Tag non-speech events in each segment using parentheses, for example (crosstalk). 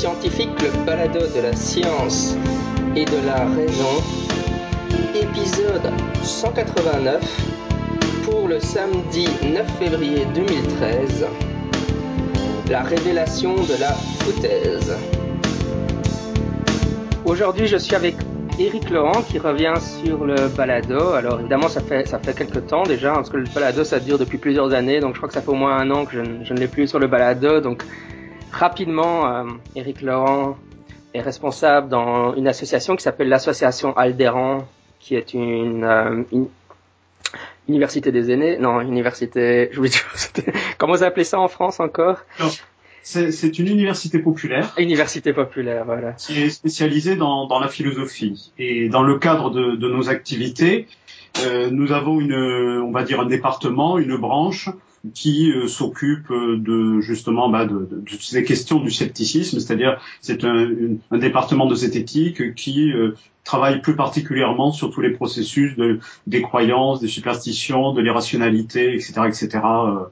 Scientifique, le balado de la science et de la raison, épisode 189 pour le samedi 9 février 2013, la révélation de la foutaise. Aujourd'hui, je suis avec Éric Laurent qui revient sur le balado. Alors évidemment, ça fait ça fait quelques temps déjà, parce que le balado ça dure depuis plusieurs années, donc je crois que ça fait au moins un an que je, je ne l'ai plus sur le balado. Donc rapidement, euh, Éric Laurent est responsable dans une association qui s'appelle l'association Aldéran, qui est une, euh, une- université des aînés. Non, université. Je dire, c'était- comment vous appelez ça en France encore? C'est c'est une université populaire Université populaire, voilà. qui est spécialisée dans, dans la philosophie. Et dans le cadre de, de nos activités, euh, nous avons une, on va dire un département, une branche qui euh, s'occupe de justement bah, de, de, de ces questions du scepticisme, c'est-à-dire c'est un, un département de zététique qui euh, travaille plus particulièrement sur tous les processus de, des croyances, des superstitions, de l'irrationalité, etc., etc. euh,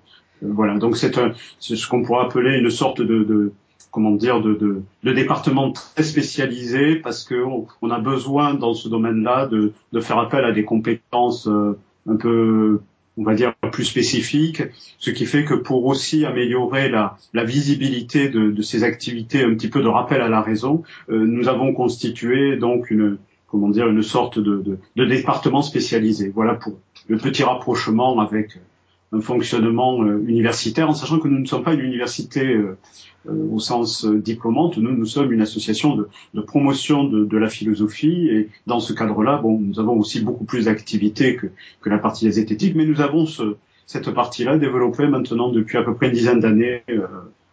euh, voilà, donc c'est ce qu'on pourrait appeler une sorte de, comment dire de, de, de département très spécialisé parce que on, on a besoin dans ce domaine-là de, de faire appel à des compétences euh, un peu on va dire plus spécifiques, ce qui fait que pour aussi améliorer la, visibilité de, ces activités, un petit peu de rappel à la raison, euh, nous avons constitué donc une comment dire une sorte de département spécialisé. Voilà pour le petit rapprochement avec un fonctionnement euh, universitaire, en sachant que nous ne sommes pas une université euh, euh, au sens diplômante, nous, nous sommes une association de, de promotion de, de la philosophie, et dans ce cadre-là, bon, nous avons aussi beaucoup plus d'activités que, que la partie zététique, mais nous avons ce, cette partie-là développée maintenant depuis à peu près une dizaine d'années. euh,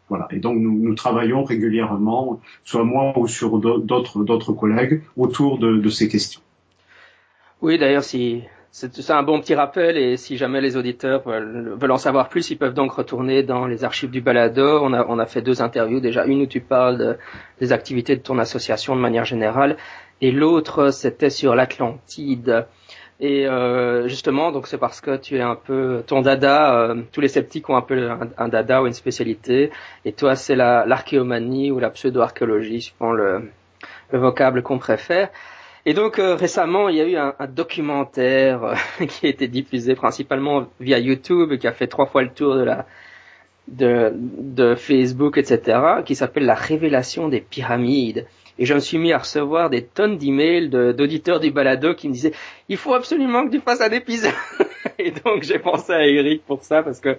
voilà. Et donc nous, nous travaillons régulièrement, soit moi ou sur d'au- d'autres d'autres collègues, autour de, de ces questions. Oui, d'ailleurs, si c'est un bon petit rappel et si jamais les auditeurs veulent, en savoir plus, ils peuvent donc retourner dans les archives du balado. On a, on a fait deux interviews déjà, une où tu parles de- des activités de ton association de manière générale et l'autre c'était sur l'Atlantide. Et euh, justement, donc c'est parce que tu es un peu ton dada. euh, tous les sceptiques ont un peu un, dada ou une spécialité, et toi c'est la l'archéomanie ou la pseudo-archéologie, suivant le, le vocable qu'on préfère. Et donc euh, récemment, il y a eu un, un documentaire euh, (laughs) qui a été diffusé principalement via YouTube, qui a fait trois fois le tour de la de, de Facebook, etc., qui s'appelle La révélation des pyramides. Et je me suis mis à recevoir des tonnes d'emails de- d'auditeurs du balado qui me disaient il faut absolument que tu fasses un épisode. (laughs) Et donc j'ai pensé à Eric pour ça parce que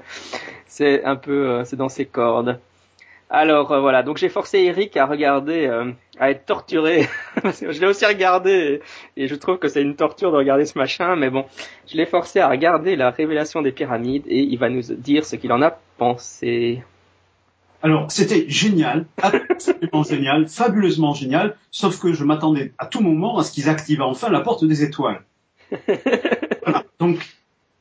c'est un peu euh, c'est dans ses cordes. Alors euh, voilà, donc j'ai forcé Eric à regarder, euh, à être torturé. (laughs) Parce que je l'ai aussi regardé et, et je trouve que c'est une torture de regarder ce machin, mais bon, je l'ai forcé à regarder la révélation des pyramides et il va nous dire ce qu'il en a pensé. Alors, c'était génial, absolument (laughs) génial, fabuleusement génial, sauf que je m'attendais à tout moment à ce qu'ils activent enfin la porte des étoiles. (laughs) Voilà. Donc,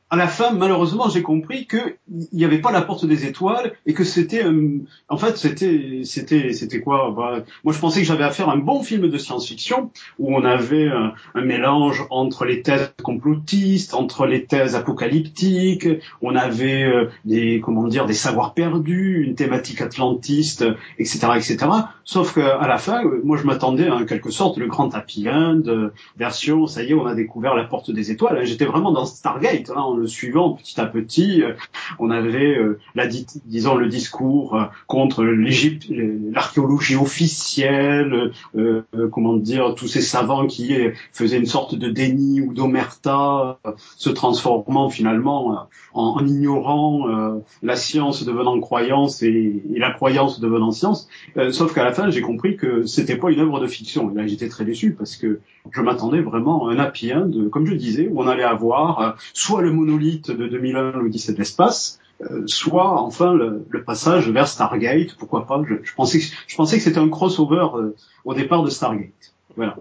à la fin, malheureusement, j'ai compris que il n'y avait pas la porte des étoiles et que c'était, euh, en fait, c'était, c'était, c'était quoi? Bah, Moi, je pensais que j'avais affaire à un bon film de science-fiction où on avait un, un mélange entre les thèses complotistes, entre les thèses apocalyptiques, on avait euh, des, comment dire, des savoirs perdus, une thématique atlantiste, etc., etc. Sauf que à la fin, euh, moi, je m'attendais à en quelque sorte le grand happy end, euh, version, ça y est, on a découvert la porte des étoiles. J'étais vraiment dans Stargate, hein, suivant petit à petit. euh, On avait, euh, la, disons, le discours euh, contre l'Égypte, l'archéologie officielle, comment dire, tous ces savants qui faisaient une sorte de déni ou d'omerta, se transformant finalement en, ignorant la science devenant croyance et, la croyance devenant science. Sauf qu'à la fin, j'ai compris que c'était pas une œuvre de fiction. Et là, j'étais très déçu parce que je m'attendais vraiment à un happy comme je disais, où on allait avoir soit le monolithe de 2001, l'Odyssée de l'espace, euh, soit enfin le, le passage vers Stargate, pourquoi pas. Je, je pensais que, je pensais que c'était un crossover euh, au départ de Stargate. Voilà.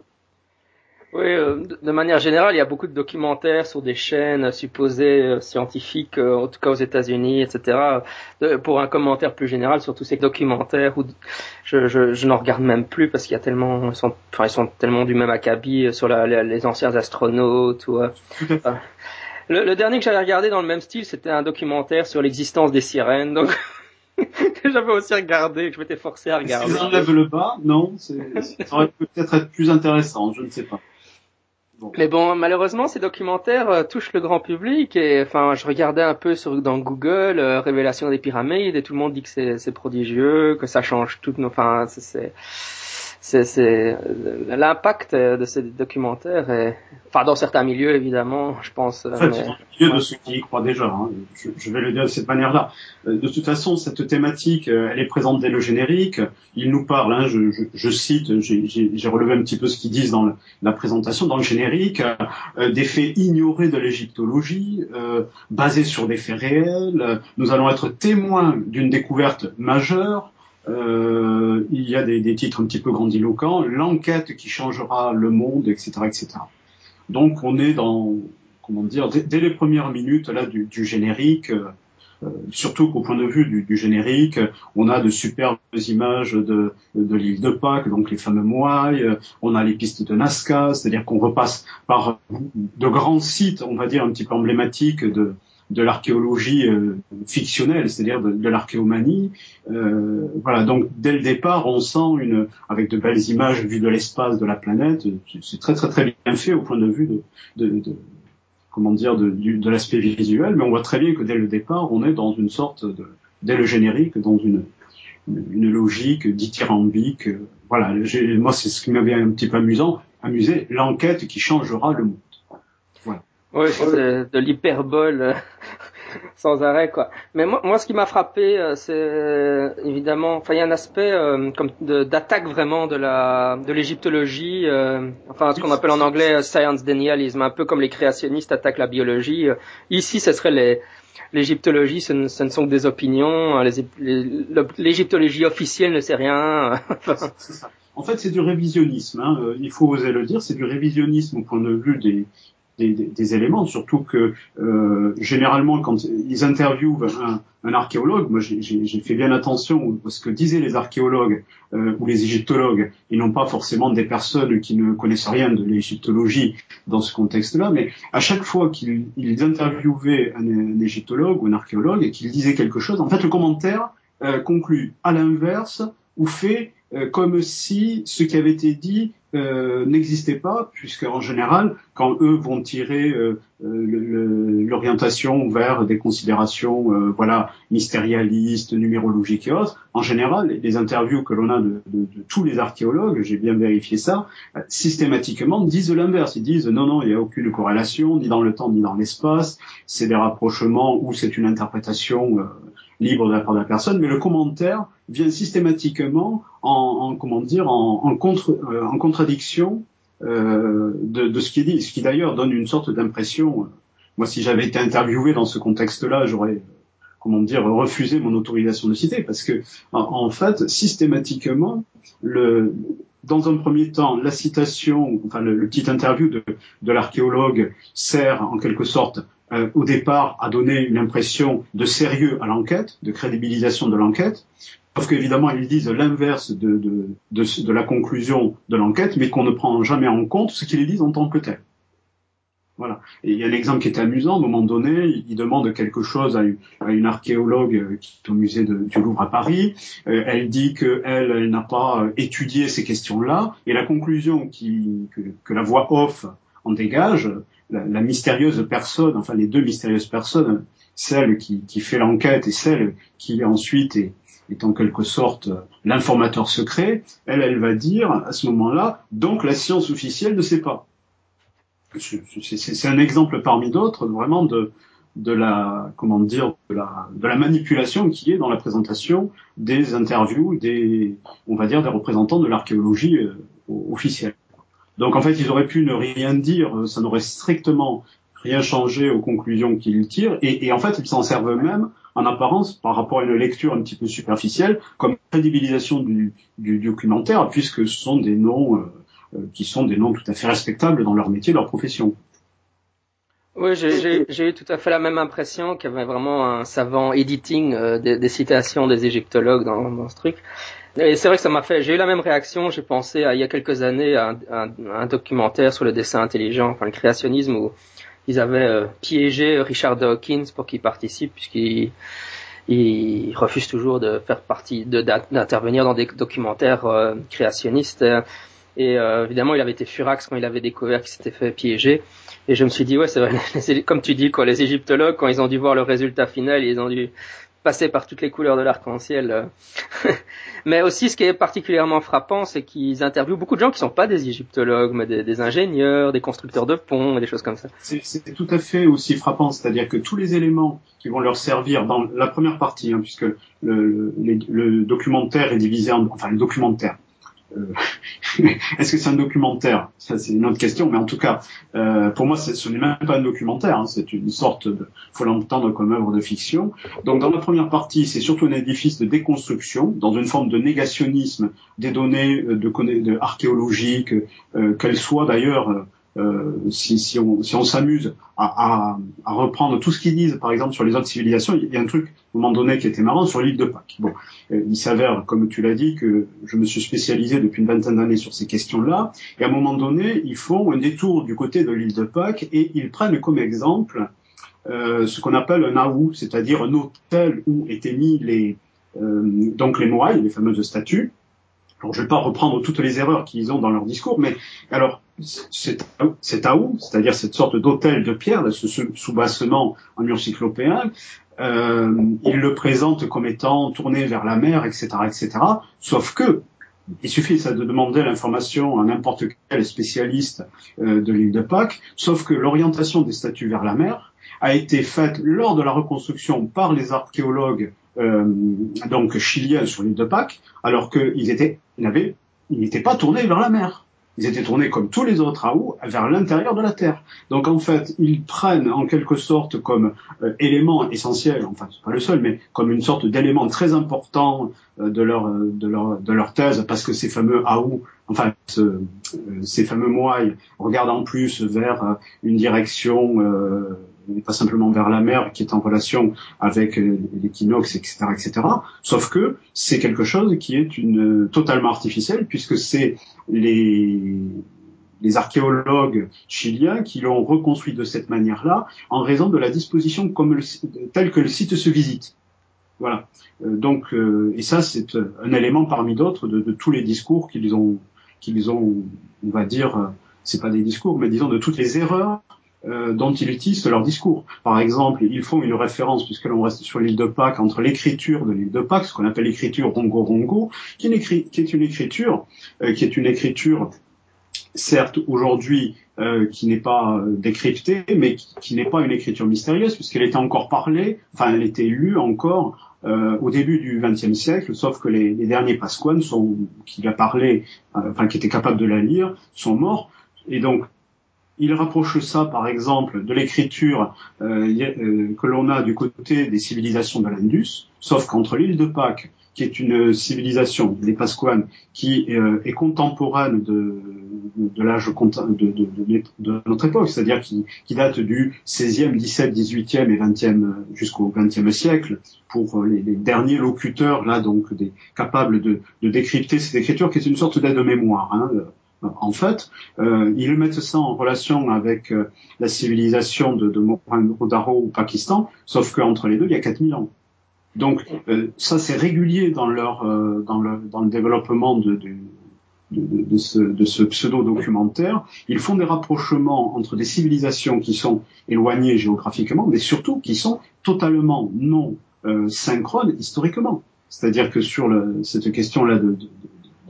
Oui, euh, de manière générale, il y a beaucoup de documentaires sur des chaînes supposées scientifiques, en tout cas aux États-Unis, etc. De- pour un commentaire plus général sur tous ces documentaires, où je, je, je n'en regarde même plus parce qu'il y a tellement, ils sont, enfin, ils sont tellement du même acabit sur la, les, les anciens astronautes ou. Tout à fait. Le, le dernier que j'avais regardé dans le même style, c'était un documentaire sur l'existence des sirènes. Donc, (laughs) j'avais aussi regardé, que je m'étais forcé à regarder. Ils enlèvent le bas, non, ça aurait peut-être être plus intéressant, je ne sais pas. Mais bon, malheureusement, ces documentaires euh, touchent le grand public et enfin, je regardais un peu sur dans Google euh, révélation des pyramides et tout le monde dit que c'est prodigieux, que ça change tout. Enfin, c'est c'est l'impact de ces documentaires est, enfin dans certains milieux évidemment je pense en fait, mais... milieu de ceux qui y croient déjà hein, je, je, vais le dire de cette manière là euh, de toute façon cette thématique euh, elle est présente dès le générique. Il nous parle hein, je, je, je, cite j'ai relevé un petit peu ce qu'ils disent dans la présentation dans le générique euh, des faits ignorés de l'égyptologie euh, basés sur des faits réels. Nous allons être témoins d'une découverte majeure il y a des, titres un petit peu grandiloquents, l'enquête qui changera le monde, etc., etc. Donc on est dans, comment dire, dès, les premières minutes là du, générique, euh, surtout qu'au point de vue du, du, générique, on a de superbes images de, de l'île de Pâques, donc les fameux moailles, on a les pistes de Nazca, c'est-à-dire qu'on repasse par de grands sites, on va dire un petit peu emblématiques de, de l'archéologie euh, fictionnelle, c'est-à-dire de, l'archéomanie. Euh, voilà, donc dès le départ, on sent une, avec de belles images vues de l'espace, de la planète, c'est très très très bien fait au point de vue de, de, de comment dire, de, l'aspect visuel, mais on voit très bien que dès le départ, on est dans une sorte de, dès le générique, dans une, une logique dithyrambique. Voilà, moi c'est ce qui m'avait un petit peu amusant, amusé, l'enquête qui changera le monde. Oui, c'est de l'hyperbole euh, (laughs) sans arrêt quoi. Mais moi, moi ce qui m'a frappé, euh, c'est euh, évidemment, enfin il y a un aspect comme d'attaque vraiment de la de l'égyptologie, enfin ce qu'on appelle en anglais science denialism, un peu comme les créationnistes attaquent la biologie. Ici, ce serait les l'égyptologie, ce, ne, sont que des opinions. L'égyptologie officielle ne sait rien. (laughs) En fait, c'est du révisionnisme. Hein. Il faut oser le dire, c'est du révisionnisme au point de vue des, des, des, éléments, surtout que euh, généralement quand ils interviewent un, un archéologue, moi j'ai fait bien attention à ce que disaient les archéologues euh, ou les égyptologues, ils n'ont pas forcément des personnes qui ne connaissent rien de l'égyptologie dans ce contexte-là, mais à chaque fois qu'ils interviewaient un, un, égyptologue ou un archéologue et qu'ils disaient quelque chose, en fait le commentaire euh, conclut à l'inverse ou fait euh, comme si ce qui avait été dit euh, n'existait pas, puisque en général, quand eux vont tirer euh, euh l'orientation vers des considérations, euh, voilà, mystérialistes, numérologiques et autres, en général, les interviews que l'on a de, de, tous les archéologues, j'ai bien vérifié ça, systématiquement disent l'inverse. Ils disent non, non, il n'y a aucune corrélation, ni dans le temps, ni dans l'espace. C'est des rapprochements ou c'est une interprétation libre de la part de la personne, mais le commentaire vient systématiquement en, en comment dire en, euh, contradiction euh, de, ce qui est dit, ce qui d'ailleurs donne une sorte d'impression. Euh, moi, si j'avais été interviewé dans ce contexte-là, j'aurais comment dire refusé mon autorisation de citer, parce que en, fait, systématiquement, dans un premier temps, la citation, enfin le, le petit interview de, de l'archéologue sert en quelque sorte euh, au départ à donner une impression de sérieux à l'enquête, de crédibilisation de l'enquête, sauf qu'évidemment ils disent l'inverse de, de, de, de, la conclusion de l'enquête, mais qu'on ne prend jamais en compte ce qu'ils disent en tant que tel. Voilà. Et il y a un exemple qui est amusant. À un moment donné, il demande quelque chose à une, à une archéologue qui est au musée du Louvre à Paris. Euh, elle dit qu'elle, elle, n'a pas euh, étudié ces questions-là. Et la conclusion qui, que, que la voix off en dégage, la, mystérieuse personne, enfin les deux mystérieuses personnes, celle qui, fait l'enquête et celle qui ensuite est, est en quelque sorte l'informateur secret, elle, elle va dire à ce moment-là, donc la science officielle ne sait pas. C'est un exemple parmi d'autres, vraiment de, de la comment dire de la, de la manipulation qui est dans la présentation des interviews des on va dire des représentants de l'archéologie euh, officielle. Donc en fait, ils auraient pu ne rien dire, ça n'aurait strictement rien changé aux conclusions qu'ils tirent, et, en fait, ils s'en servent eux-mêmes, en apparence, par rapport à une lecture un petit peu superficielle, comme crédibilisation du, documentaire, puisque ce sont des noms euh, euh, qui sont des noms tout à fait respectables dans leur métier, leur profession. Oui, j'ai eu tout à fait la même impression qu'il y avait vraiment un savant editing euh, des, des, citations des égyptologues dans, dans ce truc. Et c'est vrai que ça m'a fait, j'ai eu la même réaction, j'ai pensé à, il y a quelques années à un, documentaire sur le dessin intelligent, enfin le créationnisme, où ils avaient euh, piégé Richard Dawkins pour qu'il participe, puisqu'il il refuse toujours de faire partie, d'intervenir dans des documentaires euh, créationnistes. Et euh, évidemment, il avait été furax quand il avait découvert qu'il s'était fait piéger. Et je me suis dit, ouais, c'est vrai, (laughs) comme tu dis, quoi, les égyptologues, quand ils ont dû voir le résultat final, ils ont dû passer par toutes les couleurs de l'arc-en-ciel. Euh. (laughs) mais aussi, ce qui est particulièrement frappant, c'est qu'ils interviewent beaucoup de gens qui ne sont pas des égyptologues, mais des, ingénieurs, des constructeurs de ponts, des choses comme ça. C'est tout à fait aussi frappant, c'est-à-dire que tous les éléments qui vont leur servir dans la première partie, hein, puisque le, documentaire est divisé en, enfin le documentaire, (laughs) est-ce que c'est un documentaire? Ça, c'est une autre question, mais en tout cas, euh, pour moi, ce n'est même pas un documentaire. Hein, c'est une sorte de, faut l'entendre comme œuvre de fiction. Donc, dans la première partie, c'est surtout un édifice de déconstruction, dans une forme de négationnisme des données de, de archéologiques, euh, qu'elles soient d'ailleurs euh, si, si, on si on s'amuse à, à, à, reprendre tout ce qu'ils disent, par exemple sur les autres civilisations, il y a un truc à un moment donné qui était marrant sur l'île de Pâques. Bon, euh, il s'avère, comme tu l'as dit, que je me suis spécialisé depuis une vingtaine d'années sur ces questions-là, et à un moment donné, ils font un détour du côté de l'île de Pâques et ils prennent comme exemple euh, ce qu'on appelle un aou, c'est-à-dire un hôtel où étaient mis les euh, donc les moailles, les fameuses statues. Alors, je ne vais pas reprendre toutes les erreurs qu'ils ont dans leur discours, mais alors cet aou, c'est-à-dire cette sorte d'hôtel de pierre, ce soubassement en mur cyclopéen, euh, il le présente comme étant tourné vers la mer, etc., etc. Sauf que il suffit de demander l'information à n'importe quel spécialiste euh, de l'île de Pâques, sauf que l'orientation des statues vers la mer a été faite lors de la reconstruction par les archéologues euh, donc chiliens sur l'île de Pâques, alors qu'ils étaient, ils n'étaient pas tournés vers la mer ils étaient tournés comme tous les autres où vers l'intérieur de la Terre. Donc en fait, ils prennent en quelque sorte comme euh, élément essentiel, enfin c'est pas le seul, mais comme une sorte d'élément très important euh, de leur de leur de leur thèse, parce que ces fameux Aou, enfin euh, ces fameux moailles regardent en plus vers une direction pas simplement vers la mer, qui est en relation avec euh, l'équinoxe, etc., etc. Sauf que c'est quelque chose qui est une totalement artificiel, puisque c'est les les archéologues chiliens qui l'ont reconstruit de cette manière-là en raison de la disposition comme telle que le site se visite. Voilà. Euh, donc, euh, et ça, c'est un élément parmi d'autres de, de, tous les discours qu'ils ont, qu'ils ont, on va dire, c'est pas des discours, mais disons de toutes les erreurs euh, dont ils utilisent leur discours. Par exemple, ils font une référence, puisque l'on reste sur l'île de Pâques, entre l'écriture de l'île de Pâques, ce qu'on appelle l'écriture rongo-rongo, qui, est une écriture, euh, qui est une écriture, certes aujourd'hui, euh, qui n'est pas décryptée, mais qui, n'est pas une écriture mystérieuse, puisqu'elle était encore parlée, enfin elle était lue encore au début du XXe siècle, sauf que les, derniers Pasquanes sont, qui a parlé, enfin qui étaient capables de la lire, sont morts. Et donc il rapproche ça, par exemple, de l'écriture euh, euh, que l'on a du côté des civilisations de l'Indus, sauf qu'entre l'île de Pâques, qui est une civilisation, des Pasquanes, qui euh, est contemporaine de, de l'âge de, de, notre époque, c'est-à-dire qui, date du 16e, 17, 18e et 20e jusqu'au 20e siècle, pour les, les, derniers locuteurs là donc des, capables de, décrypter cette écriture, qui est une sorte d'aide-mémoire. Hein, en fait, euh, ils mettent ça en relation avec euh, la civilisation de, de Mohenjo-Daro au Pakistan, sauf qu'entre les deux, il y a 4000 ans. Donc euh, ça, c'est régulier dans le, développement de, ce, pseudo-documentaire. Ils font des rapprochements entre des civilisations qui sont éloignées géographiquement, mais surtout qui sont totalement non synchrones historiquement. C'est-à-dire que sur cette question-là de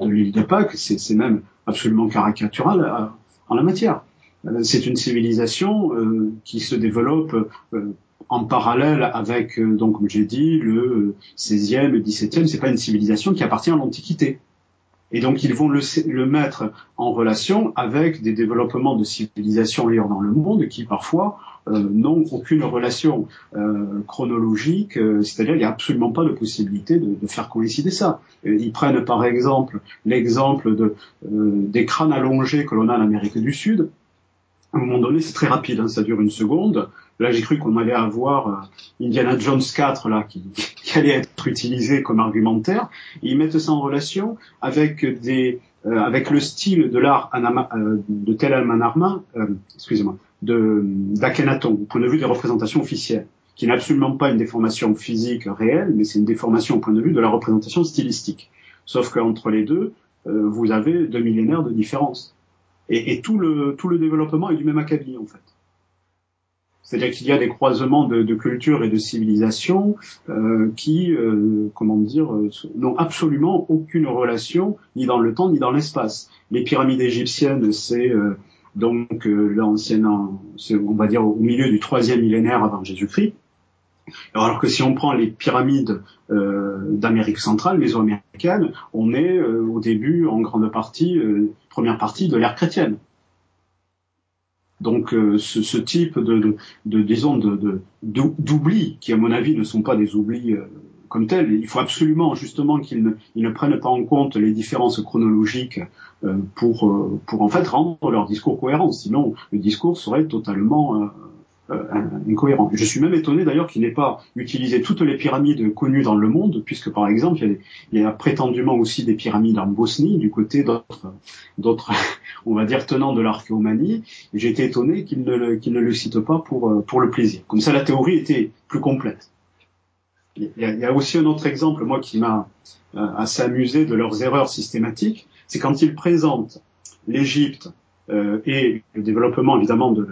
l'île de Pâques, c'est même absolument caricatural euh, en la matière. Euh, c'est une civilisation euh, qui se développe en parallèle avec, donc comme j'ai dit, le 16e, le 17e. C'est pas une civilisation qui appartient à l'Antiquité. Et donc ils vont le, le, mettre en relation avec des développements de civilisations ailleurs dans le monde qui parfois euh, n'ont aucune relation euh, chronologique, euh, c'est-à-dire il n'y a absolument pas de possibilité de, de faire coïncider ça. Ils prennent par exemple l'exemple de, des crânes allongés que l'on a en Amérique du Sud. À un moment donné, c'est très rapide, hein, ça dure une seconde. Là, j'ai cru qu'on allait avoir Indiana Jones 4 là qui, allait être utilisé comme argumentaire. ils mettent ça en relation avec des avec le style de l'art de Tel Al Manarma, excusez-moi, d'Akhenaton, au point de vue des représentations officielles. qui n'est absolument pas une déformation physique réelle, mais c'est une déformation au point de vue de la représentation stylistique. Sauf qu'entre les deux, euh, vous avez deux millénaires de différence. Et, et, tout, le, tout le développement est du même acabit, en fait. C'est-à-dire qu'il y a des croisements de, cultures et de civilisations euh, qui, euh, comment dire, euh, n'ont absolument aucune relation ni dans le temps ni dans l'espace. Les pyramides égyptiennes, c'est euh, donc euh, l'ancienne, on va dire au milieu du troisième millénaire avant Jésus-Christ. Alors que si on prend les pyramides d'Amérique centrale, mésoaméricaine, on est au début, en grande partie, première partie de l'ère chrétienne. Donc euh, ce, type de, de, de disons, d'oublis, qui à mon avis ne sont pas des oublis euh, comme tels, il faut absolument justement qu'ils ne, ne prennent pas en compte les différences chronologiques euh, pour, pour en fait rendre leur discours cohérent. Sinon, le discours serait totalement incohérent. Je suis même étonné d'ailleurs qu'il n'ait pas utilisé toutes les pyramides connues dans le monde, puisque par exemple il y a, prétendument aussi des pyramides en Bosnie du côté d'autres, (laughs) on va dire tenants de l'archéomanie. J'ai été étonné qu'il ne, qu'il ne le cite pas pour pour le plaisir. Comme ça, la théorie était plus complète. Il y a, il y a aussi un autre exemple, moi, qui m'a euh, assez amusé de leurs erreurs systématiques, c'est quand ils présentent l'Égypte euh, et le développement évidemment de,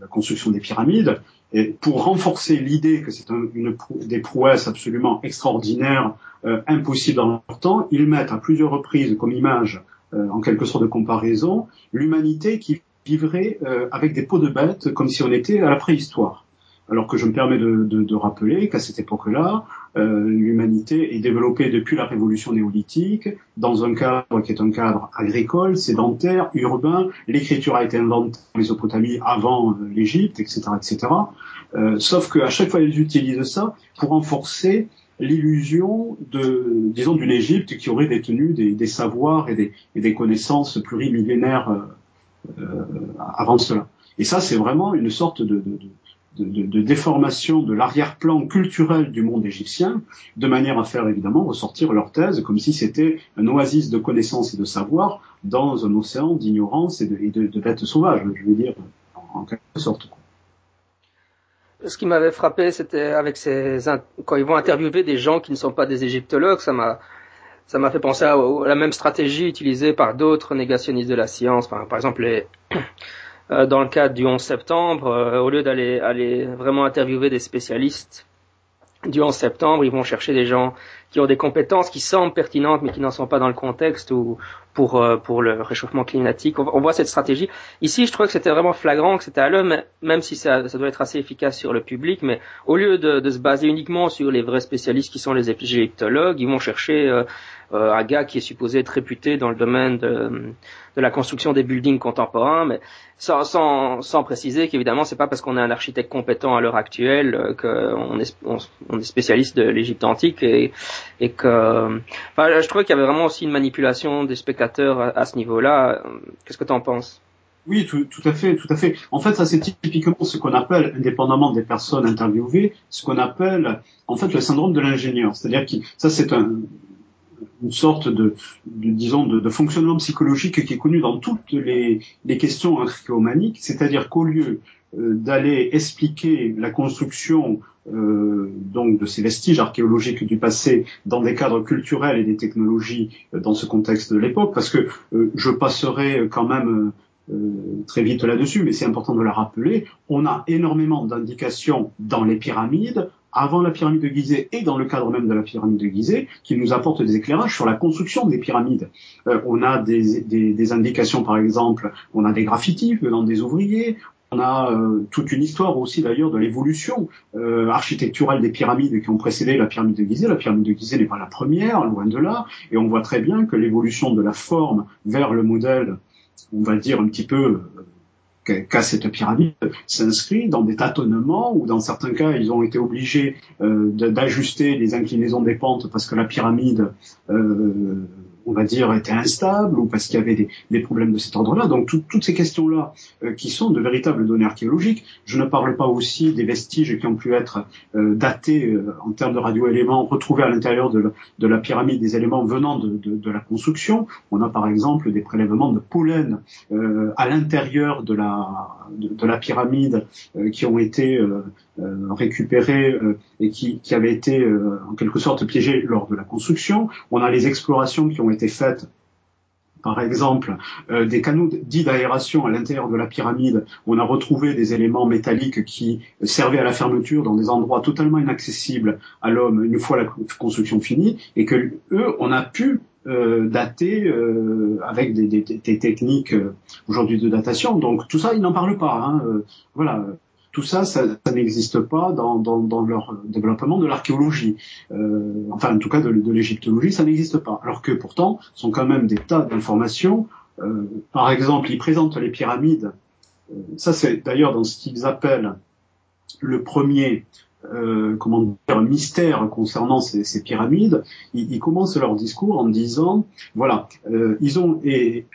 la construction des pyramides, et pour renforcer l'idée que c'est un, une des prouesses absolument extraordinaires, euh, impossibles dans leur temps, ils mettent à plusieurs reprises comme image, euh, en quelque sorte de comparaison, l'humanité qui vivrait euh, avec des peaux de bêtes comme si on était à la préhistoire alors que je me permets de, de, de rappeler qu'à cette époque-là, euh, l'humanité est développée depuis la révolution néolithique dans un cadre qui est un cadre agricole, sédentaire, urbain. L'écriture a été inventée en Mésopotamie avant euh, l'Égypte, etc., etc. Euh, sauf qu'à chaque fois, ils utilisent ça pour renforcer l'illusion de, disons, d'une Égypte qui aurait détenu des, des savoirs et des, et des, connaissances plurimillénaires euh, euh, avant cela. Et ça, c'est vraiment une sorte de, de, de, déformation de l'arrière-plan culturel du monde égyptien, de manière à faire évidemment ressortir leur thèse comme si c'était un oasis de connaissances et de savoir dans un océan d'ignorance et de, bêtes sauvages, je veux dire, en, quelque sorte. Ce qui m'avait frappé, c'était avec ces quand ils vont interviewer des gens qui ne sont pas des égyptologues, ça m'a ça m'a fait penser à, la même stratégie utilisée par d'autres négationnistes de la science, par exemple les euh, dans le cadre du 11 septembre, euh, au lieu d'aller aller vraiment interviewer des spécialistes du 11 septembre, ils vont chercher des gens qui ont des compétences qui semblent pertinentes mais qui n'en sont pas dans le contexte ou pour euh, pour le réchauffement climatique. On, voit cette stratégie. Ici, je trouvais que c'était vraiment flagrant, que c'était à l'homme, même si ça, ça, doit être assez efficace sur le public. Mais au lieu de, de, se baser uniquement sur les vrais spécialistes qui sont les égyptologues, ils vont chercher euh, euh, un gars qui est supposé être réputé dans le domaine de, de la construction des buildings contemporains, mais sans, sans, sans préciser qu'évidemment c'est pas parce qu'on est un architecte compétent à l'heure actuelle euh, qu'on est, on, on, est spécialiste de l'Égypte antique et, et que, enfin, je trouvais qu'il y avait vraiment aussi une manipulation des spectateurs à, ce niveau-là. Qu'est-ce que tu en penses? Oui, tout, à fait, tout à fait. En fait, ça c'est typiquement ce qu'on appelle, indépendamment des personnes interviewées, ce qu'on appelle en fait le syndrome de l'ingénieur. C'est-à-dire que ça c'est un, une sorte de, disons, de, fonctionnement psychologique qui est connu dans toutes les, les questions archéomaniques, c'est-à-dire qu'au lieu euh, d'aller expliquer la construction euh, donc de ces vestiges archéologiques du passé dans des cadres culturels et des technologies euh, dans ce contexte de l'époque, parce que euh, je passerai quand même très vite là-dessus, mais c'est important de la rappeler, on a énormément d'indications dans les pyramides, avant la pyramide de Gizeh et dans le cadre même de la pyramide de Gizeh, qui nous apportent des éclairages sur la construction des pyramides. Euh, on a des, des, des, indications, par exemple, on a des graffitis venant des ouvriers, on a euh, toute une histoire aussi d'ailleurs de l'évolution euh, architecturale des pyramides qui ont précédé la pyramide de Gizeh. La pyramide de Gizeh n'est pas la première, loin de là, et on voit très bien que l'évolution de la forme vers le modèle on va dire, un petit peu qu'a cette pyramide s'inscrit dans des tâtonnements ou dans certains cas ils ont été obligés euh, d'ajuster les inclinaisons des pentes parce que la pyramide euh, on va dire, était instable ou parce qu'il y avait des, problèmes de cet ordre-là. Donc tout, toutes ces questions-là, euh, qui sont de véritables données archéologiques, je ne parle pas aussi des vestiges qui ont pu être euh, datés euh, en termes de radioéléments, retrouvés à l'intérieur de, la pyramide, des éléments venant de, la construction. On a par exemple des prélèvements de pollen à l'intérieur de la, de, la pyramide qui ont été récupérés et qui, qui avaient été en quelque sorte piégés lors de la construction. On a les explorations qui ont été faites par exemple euh, des canaux dits d'aération à l'intérieur de la pyramide, on a retrouvé des éléments métalliques qui servaient à la fermeture dans des endroits totalement inaccessibles à l'homme une fois la construction finie, et que eux, on a pu euh, dater euh, avec des, des, des techniques aujourd'hui de datation. Donc tout ça, ils n'en parlent pas. Hein. voilà tout ça, ça, n'existe pas dans, leur développement de l'archéologie. Euh, enfin, en tout cas, de, l'égyptologie, ça n'existe pas. Alors que pourtant, ce sont quand même des tas d'informations. Euh, par exemple, ils présentent les pyramides. Euh, ça, c'est d'ailleurs dans ce qu'ils appellent le premier mystère concernant ces, pyramides, ils, commencent leur discours en disant, voilà, ils ont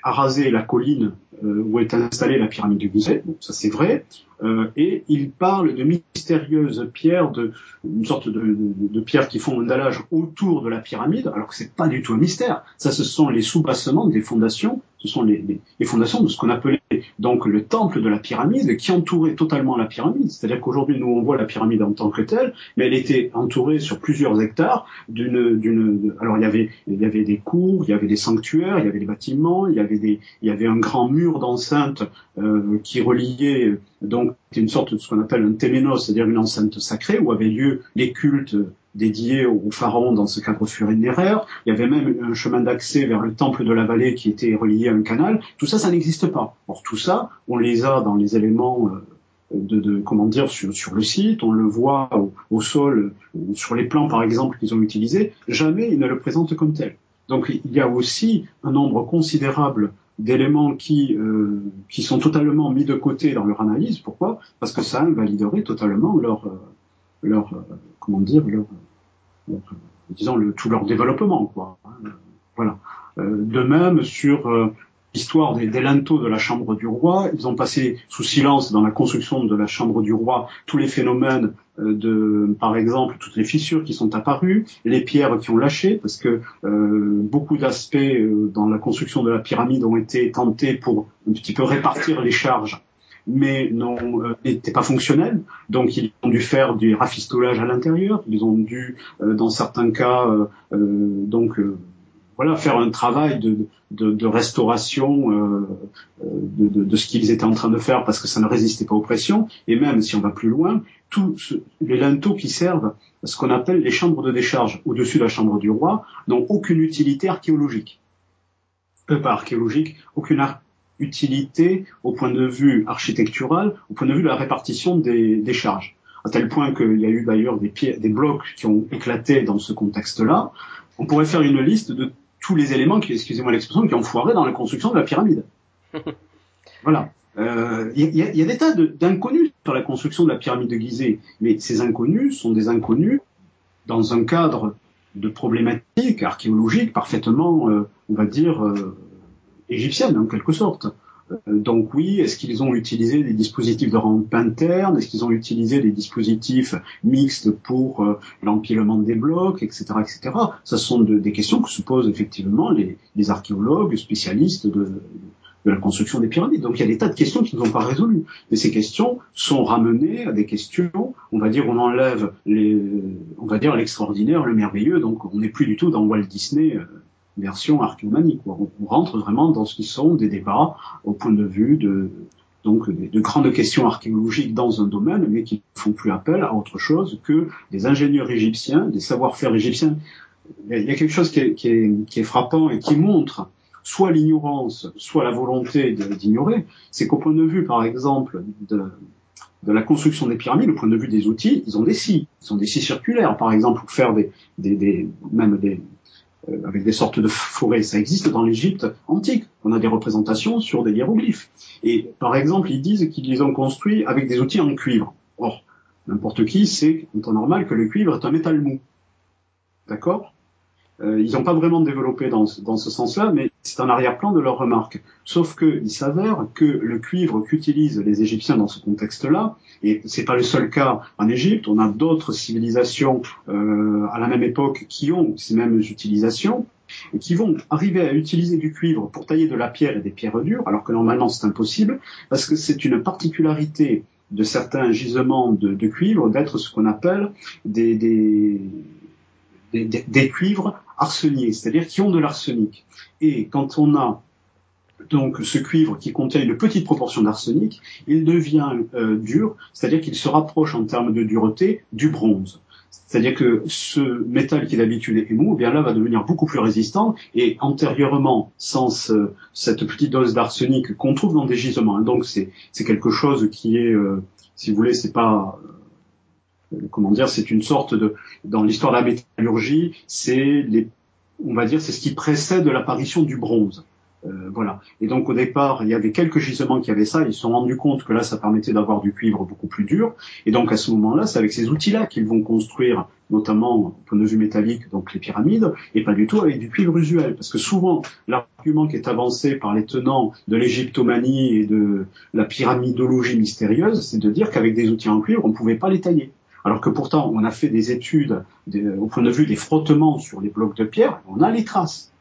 arasé la colline où est installée la pyramide du Gizeh, ça c'est vrai, euh, et ils parlent de mystérieuses pierres, de une sorte de, de, de, pierres qui font un autour de la pyramide, alors que c'est pas du tout un mystère. Ça, ce sont les soubassements des fondations, ce sont les, fondations de ce qu'on appelait donc le temple de la pyramide qui entourait totalement la pyramide. C'est-à-dire qu'aujourd'hui, nous on voit la pyramide en tant que telle, mais elle était entourée sur plusieurs hectares d'une, d'une. Alors il y avait, il y avait des cours, il y avait des sanctuaires, il y avait des bâtiments, il y avait des, il y avait un grand mur d'enceinte euh, qui reliait donc une sorte de ce qu'on appelle un téménos, c'est-à-dire une enceinte sacrée où avaient lieu les cultes dédiés au pharaon dans ce cadre funéraire. Il y avait même un chemin d'accès vers le temple de la vallée qui était relié à un canal. Tout ça, ça n'existe pas. Or, tout ça, on les a dans les éléments euh, de, comment dire sur, sur, le site, on le voit au, au, sol, sur les plans par exemple qu'ils ont utilisés. Jamais ils ne le présentent comme tel. Donc, il y a aussi un nombre considérable d'éléments qui, euh, qui sont totalement mis de côté dans leur analyse. Pourquoi? Parce que ça invaliderait totalement leur, euh, leur euh, comment dire, leur, disons le, tout leur développement. Quoi. Voilà. de même sur l'histoire des, des linteaux de la chambre du roi. Ils ont passé sous silence dans la construction de la chambre du roi tous les phénomènes euh, de, par exemple, toutes les fissures qui sont apparues, les pierres qui ont lâché, parce que euh, beaucoup d'aspects euh, dans la construction de la pyramide ont été tentés pour un petit peu répartir les charges mais n'étaient pas fonctionnels. Donc ils ont dû faire du rafistolage à l'intérieur. Ils ont dû, dans certains cas, donc voilà, faire un travail de, de, restauration euh, de, de, ce qu'ils étaient en train de faire parce que ça ne résistait pas aux pressions. Et même si on va plus loin, tous les linteaux qui servent à ce qu'on appelle les chambres de décharge au-dessus de la chambre du roi n'ont aucune utilité archéologique. Euh, pas archéologique, aucune utilité au point de vue architectural, au point de vue de la répartition des, des charges. À tel point qu'il y a eu d'ailleurs des, des blocs qui ont éclaté dans ce contexte-là. On pourrait faire une liste de tous les éléments qui, excusez-moi l'expression, qui ont foiré dans la construction de la pyramide. (laughs) voilà. Il euh, y, a, y, a, des tas d'inconnus sur la construction de la pyramide de Gizeh, mais ces inconnus sont des inconnus dans un cadre de problématiques archéologiques parfaitement, euh, on va dire, euh, égyptiennes en quelque sorte. Euh, donc oui, est-ce qu'ils ont utilisé des dispositifs de rampe interne? Est-ce qu'ils ont utilisé des dispositifs mixtes pour euh, l'empilement des blocs, etc., etc. Ce sont des questions que se posent effectivement les, archéologues spécialistes de, de la construction des pyramides. Donc il y a des tas de questions qui ne sont pas résolues. Mais ces questions sont ramenées à des questions, on va dire, on enlève les, on va dire l'extraordinaire, le merveilleux. Donc on n'est plus du tout dans Walt Disney. Euh, version archéomanique. On, on, rentre vraiment dans ce qui sont des débats au point de vue de donc de, grandes questions archéologiques dans un domaine, mais qui ne font plus appel à autre chose que des ingénieurs égyptiens, des savoir-faire égyptiens. Il y a quelque chose qui est, qui, est, qui est, frappant et qui montre soit l'ignorance, soit la volonté d'ignorer, c'est qu'au point de vue, par exemple, de, de la construction des pyramides, au point de vue des outils, ils ont des scies, ils ont des scies circulaires, par exemple, pour faire des, des, des même des, avec des sortes de forêts. Ça existe dans l'Égypte antique. On a des représentations sur des hiéroglyphes. Et par exemple, ils disent qu'ils les ont construits avec des outils en cuivre. Or, n'importe qui sait en temps normal que le cuivre est un métal mou. D'accord? Euh, Ils n'ont pas vraiment développé dans, dans ce sens-là, mais c'est un arrière-plan de leur remarque. Sauf qu'il s'avère que le cuivre qu'utilisent les Égyptiens dans ce contexte-là, et c'est pas le seul cas en Égypte, on a d'autres civilisations euh, à la même époque qui ont ces mêmes utilisations, et qui vont arriver à utiliser du cuivre pour tailler de la pierre et des pierres dures, alors que normalement c'est impossible, parce que c'est une particularité de certains gisements de, cuivre d'être ce qu'on appelle des, des, cuivres c'est-à-dire qui ont de l'arsenic. Et quand on a donc ce cuivre qui contient une petite proportion d'arsenic, il devient euh, dur, c'est-à-dire qu'il se rapproche en termes de dureté du bronze. C'est-à-dire que ce métal qui d'habitude est mou, eh bien là va devenir beaucoup plus résistant et antérieurement, sans cette petite dose d'arsenic qu'on trouve dans des gisements. Donc c'est quelque chose qui est, euh, si vous voulez, c'est pas comment dire, c'est une sorte de dans l'histoire de la métallurgie, c'est les on va dire c'est ce qui précède l'apparition du bronze. Euh, voilà. Et donc au départ, il y avait quelques gisements qui avaient ça. Ils se sont rendus compte que là, ça permettait d'avoir du cuivre beaucoup plus dur. Et donc à ce moment-là, c'est avec ces outils-là qu'ils vont construire, notamment au point de vue métallique, donc les pyramides, et pas du tout avec du cuivre usuel. Parce que souvent, l'argument qui est avancé par les tenants de l'égyptomanie et de la pyramidologie mystérieuse, c'est de dire qu'avec des outils en cuivre, on ne pouvait pas les tailler. Alors que pourtant, on a fait des études au point de vue des frottements sur les blocs de pierre, on a les traces.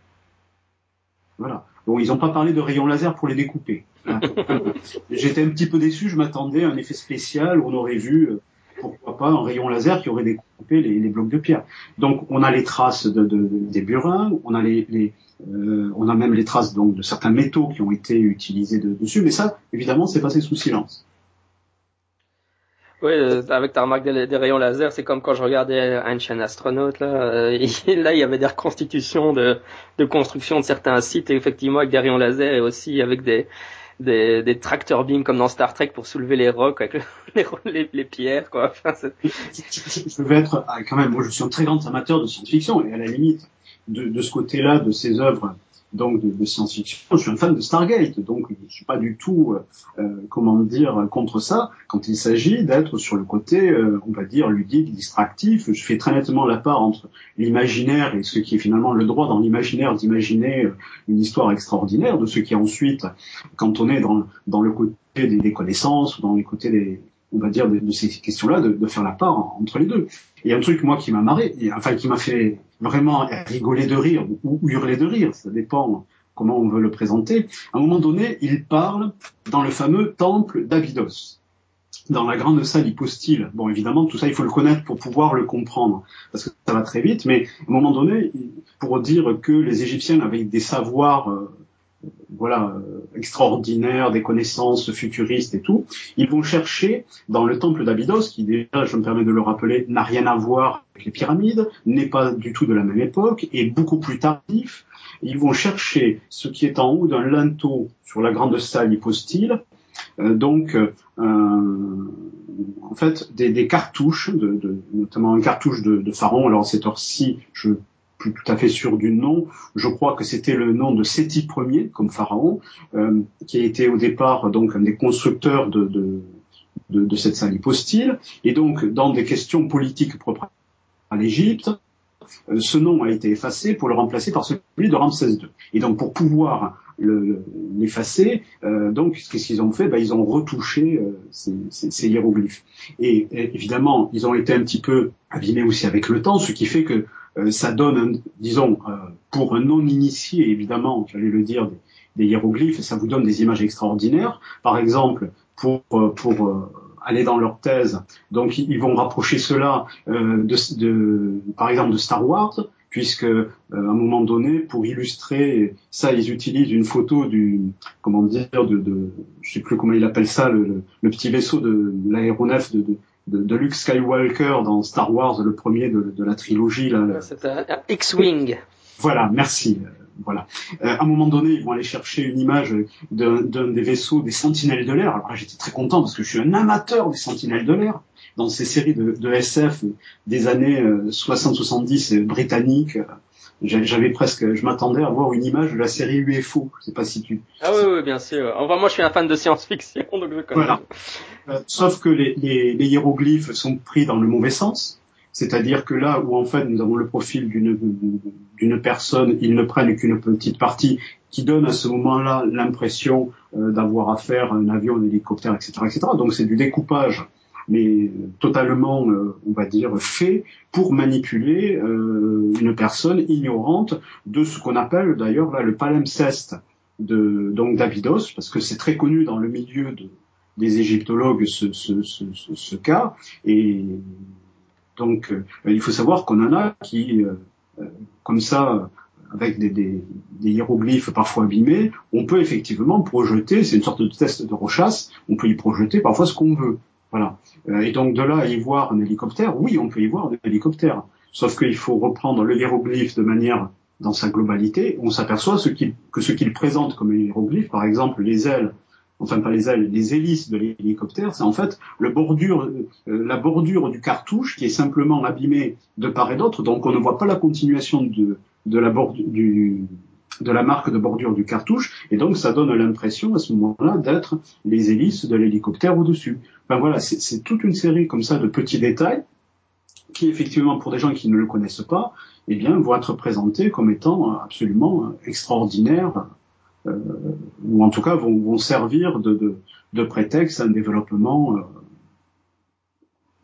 Voilà. Bon, ils n'ont pas parlé de rayons laser pour les découper. (laughs) J'étais un petit peu déçu, je m'attendais à un effet spécial où on aurait vu, euh, pourquoi pas, un rayon laser qui aurait découpé les, blocs de pierre. Donc on a les traces de, des burins, on a les, euh, on a même les traces donc de certains métaux qui ont été utilisés dessus, mais ça, évidemment, c'est passé sous silence. Oui, euh, avec ta remarque des, rayons laser, c'est comme quand je regardais Ancient Astronaut, là, euh, (laughs) là il y avait des reconstitutions de, de construction de certains sites, effectivement avec des rayons laser et aussi avec des, des, des tracteurs beam comme dans Star Trek pour soulever les rocs avec (laughs) les, les, pierres, quoi. Je vais être, ah, quand même, moi je suis un très grand amateur de science-fiction et à la limite, de, de ce côté-là, de ces œuvres donc de, science-fiction. Je suis un fan de Stargate, donc je suis pas du tout, euh, euh, comment dire, contre ça. Quand il s'agit d'être sur le côté, euh, on va dire, ludique, distractif, je fais très nettement la part entre l'imaginaire et ce qui est finalement le droit dans l'imaginaire d'imaginer une histoire extraordinaire, de ce qui est ensuite, quand on est dans, dans le côté des, connaissances ou dans les côtés des, on va dire, de, ces questions-là, de, de, faire la part entre les deux. A un truc, moi, qui m'a marré, enfin, qui m'a fait vraiment rigoler de rire ou, hurler de rire, ça dépend comment on veut le présenter. À un moment donné, il parle dans le fameux temple d'Abydos, dans la grande salle hypostyle. Bon, évidemment, tout ça, il faut le connaître pour pouvoir le comprendre, parce que ça va très vite, mais à un moment donné, pour dire que les Égyptiens avaient des savoirs euh, voilà, euh, extraordinaires, des connaissances futuristes et tout, ils vont chercher dans le temple d'Abydos, qui déjà, je me permets de le rappeler, n'a rien à voir avec les pyramides, n'est pas du tout de la même époque, et beaucoup plus tardif, ils vont chercher ce qui est en haut d'un linteau sur la grande salle hypostyle, euh, donc euh, en fait des, cartouches, de, notamment une cartouche de, de Pharaon. Alors cette heure-ci, je plus tout à fait sûr du nom. Je crois que c'était le nom de Séti Ier, comme pharaon, euh, qui a été au départ donc un des constructeurs de, de, de, cette salle hypostyle. Et donc, dans des questions politiques propres à l'Égypte, euh, ce nom a été effacé pour le remplacer par celui de Ramsès II. Et donc, pour pouvoir l'effacer, euh, donc qu'est-ce qu'ils ont fait? Ben, Ils ont retouché euh, ces, ces, hiéroglyphes. Et, évidemment, ils ont été un petit peu abîmés aussi avec le temps, ce qui fait que euh, ça donne, disons, euh, pour un non-initié, évidemment, j'allais le dire, des, hiéroglyphes, ça vous donne des images extraordinaires. Par exemple, pour, euh, pour aller dans leur thèse, donc ils vont rapprocher cela de, de, par exemple, de Star Wars, puisque à un moment donné, pour illustrer ça, ils utilisent une photo du, comment dire, de, de je sais plus comment il appelle ça, le, le petit vaisseau de l'aéronef de, de, de, Luke Skywalker dans Star Wars, le premier de, la trilogie. Là, C'est un, X-Wing. Voilà, merci. Euh, voilà. Euh, à un moment donné, ils vont aller chercher une image d'un des vaisseaux des Sentinelles de l'air. Alors j'étais très content parce que je suis un amateur des Sentinelles de l'air. Dans ces séries de, de SF des années 60-70 euh, britanniques, j'avais presque, je m'attendais à voir une image de la série UFO. Je sais pas si tu. Ah oui, oui, bien sûr. Enfin, moi, je suis un fan de science-fiction, donc je connais. Voilà. Euh, sauf que les, les, les, hiéroglyphes sont pris dans le mauvais sens. C'est-à-dire que là où en fait nous avons le profil d'une d'une personne, ils ne prennent qu'une petite partie qui donne à ce moment-là l'impression euh, d'avoir affaire à un avion, un hélicoptère, etc., etc. Donc c'est du découpage mais totalement, euh, on va dire, fait pour manipuler euh, une personne ignorante de ce qu'on appelle d'ailleurs là le palimpseste de donc d'Abydos, parce que c'est très connu dans le milieu de des égyptologues ce, ce, ce, ce, cas. Et donc, euh, il faut savoir qu'on en a qui, comme ça, avec des, des, des, hiéroglyphes parfois abîmés, on peut effectivement projeter, c'est une sorte de test de rechasse, on peut y projeter parfois ce qu'on veut. Voilà. Et donc de là à y voir un hélicoptère, oui, on peut y voir un hélicoptère. Sauf qu'il faut reprendre le hiéroglyphe de manière dans sa globalité. On s'aperçoit que ce qu'il présente comme hiéroglyphe, par exemple les ailes enfin pas les ailes, les hélices de l'hélicoptère, c'est en fait le bordure, euh, la bordure du cartouche qui est simplement abîmée de part et d'autre, donc on ne voit pas la continuation de, de la bordure du, de la marque de bordure du cartouche, et donc ça donne l'impression à ce moment-là d'être les hélices de l'hélicoptère au-dessus. Enfin voilà, c'est toute une série comme ça de petits détails qui effectivement pour des gens qui ne le connaissent pas, eh bien vont être présentés comme étant absolument extraordinaires euh, ou en tout cas vont, servir de, prétexte à un développement euh,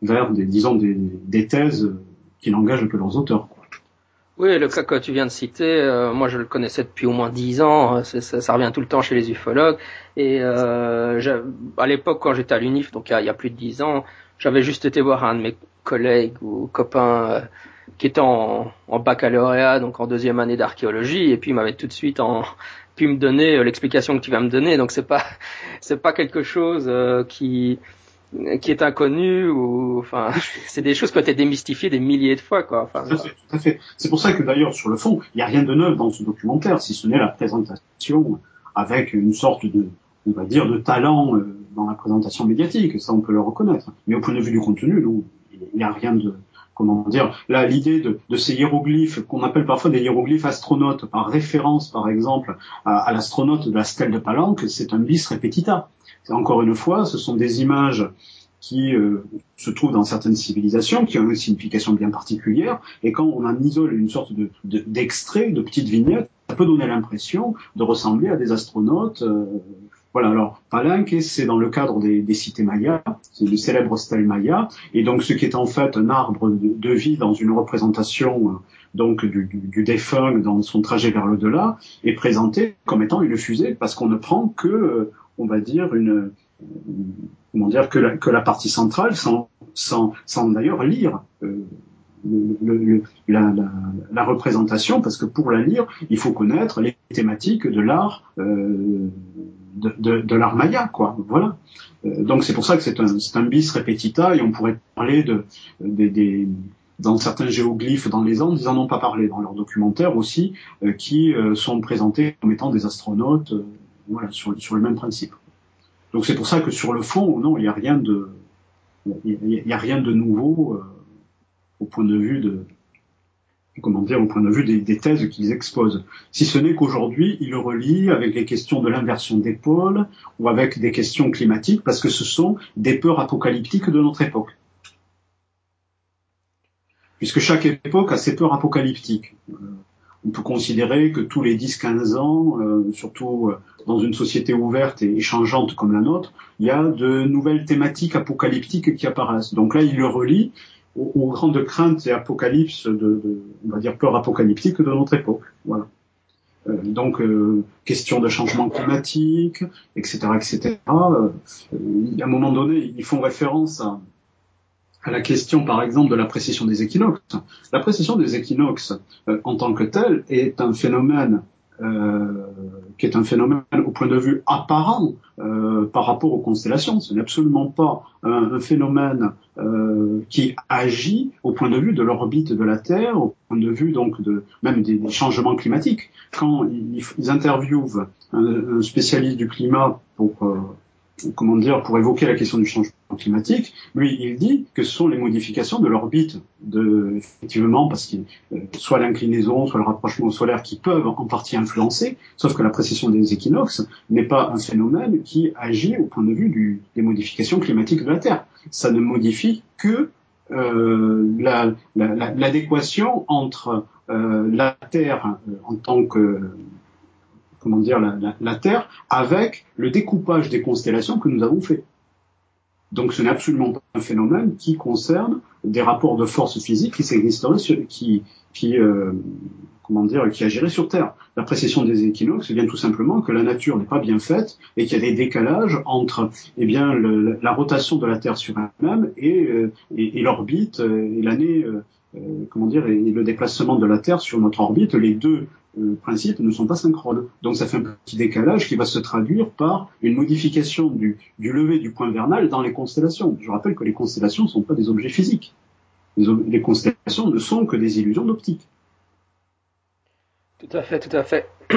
vers des, disons, des, des thèses qui n'engagent que leurs auteurs. Oui, le cas que tu viens de citer, euh, moi je le connaissais depuis au moins dix ans, ça, ça, revient tout le temps chez les ufologues. Et euh, à l'époque, quand j'étais à l'UNIF, donc il y, a, plus de dix ans, j'avais juste été voir un de mes collègues ou copains euh, qui était en, en, baccalauréat, donc en deuxième année d'archéologie, et puis il m'avait tout de suite en, (laughs) pu me donner euh, l'explication que tu vas me donner. Donc c'est pas (laughs) c'est pas quelque chose euh, qui qui est inconnu ou enfin (laughs) c'est des choses qui ont été démystifiées des milliers de fois quoi. Enfin, tout à fait. C'est pour ça que d'ailleurs sur le fond il n'y a rien de neuf dans ce documentaire si ce n'est la présentation avec une sorte de on va dire de talent euh, dans la présentation médiatique. Ça on peut le reconnaître. Mais au point de vue du contenu, il n'y a rien de comment dire, là l'idée de, ces hiéroglyphes qu'on appelle parfois des hiéroglyphes astronautes par référence par exemple à, l'astronaute de la stèle de Palanque, c'est un bis repetita. Encore une fois, ce sont des images qui euh, se trouvent dans certaines civilisations, qui ont une signification bien particulière, et quand on en isole une sorte de, d'extrait, de, petites vignettes, ça peut donner l'impression de ressembler à des astronautes euh, voilà, alors Palenque, c'est dans le cadre des, cités mayas, c'est le célèbre stèle maya, et donc ce qui est en fait un arbre de, vie dans une représentation euh, donc du, du, défunt dans son trajet vers l'au-delà, est présenté comme étant une fusée, parce qu'on ne prend que, euh, on va dire, une, comment dire, que la, que la partie centrale, sans, sans, sans d'ailleurs lire euh, la, la, la, représentation, parce que pour la lire, il faut connaître les thématiques de l'art euh, de, de, de quoi. Voilà. Euh, donc c'est pour ça que c'est un, un bis repetita, et on pourrait parler de, des, des dans certains géoglyphes dans les Andes, ils en ont pas parlé dans leurs documentaires aussi, euh, qui euh, sont présentés comme étant des astronautes, voilà, sur, sur le même principe. Donc c'est pour ça que sur le fond, non, il n'y a rien de, il y, a rien de nouveau au point de vue de, comment dire, au point de vue des, thèses qu'ils exposent. Si ce n'est qu'aujourd'hui, ils le relient avec les questions de l'inversion des pôles ou avec des questions climatiques, parce que ce sont des peurs apocalyptiques de notre époque. Puisque chaque époque a ses peurs apocalyptiques. Euh, on peut considérer que tous les 10-15 ans, euh, surtout euh, dans une société ouverte et changeante comme la nôtre, il y a de nouvelles thématiques apocalyptiques qui apparaissent. Donc là, il le relie aux, grandes craintes et apocalypses de, on va dire peur apocalyptique de notre époque. Voilà. Euh, donc euh, question de changement climatique, etc., etc. Euh, à un moment donné, ils font référence à, à la question, par exemple, de la précession des équinoxes. La précession des équinoxes, en tant que telle, est un phénomène qui est un phénomène au point de vue apparent euh, par rapport aux constellations. Ce n'est absolument pas un, phénomène euh, qui agit au point de vue de l'orbite de la Terre, au point de vue donc de même des, changements climatiques. Quand ils, interviewent un, un, spécialiste du climat pour euh, comment dire, pour évoquer la question du changement climatique, lui, il dit que ce sont les modifications de l'orbite, de, effectivement, parce que euh, soit l'inclinaison, soit le rapprochement solaire qui peuvent en partie influencer, sauf que la précession des équinoxes n'est pas un phénomène qui agit au point de vue des modifications climatiques de la Terre. Ça ne modifie que euh, l'adéquation la, la, entre euh, la Terre en tant que comment dire, la, Terre avec le découpage des constellations que nous avons fait. Donc ce n'est absolument pas un phénomène qui concerne des rapports de force physique qui s'existeraient, qui, qui euh, sur Terre. La précession des équinoxes vient tout simplement que la nature n'est pas bien faite et qu'il y a des décalages entre, eh bien, la rotation de la Terre sur elle-même et, euh, l'orbite euh, et l'année, comment dire, et le déplacement de la Terre sur notre orbite. Les deux principes ne sont pas synchrones. Donc ça fait un petit décalage qui va se traduire par une modification du, du lever du point vernal dans les constellations. Je rappelle que les constellations ne sont pas des objets physiques. Les, constellations ne sont que des illusions d'optique. Tout à fait, tout à fait. (coughs)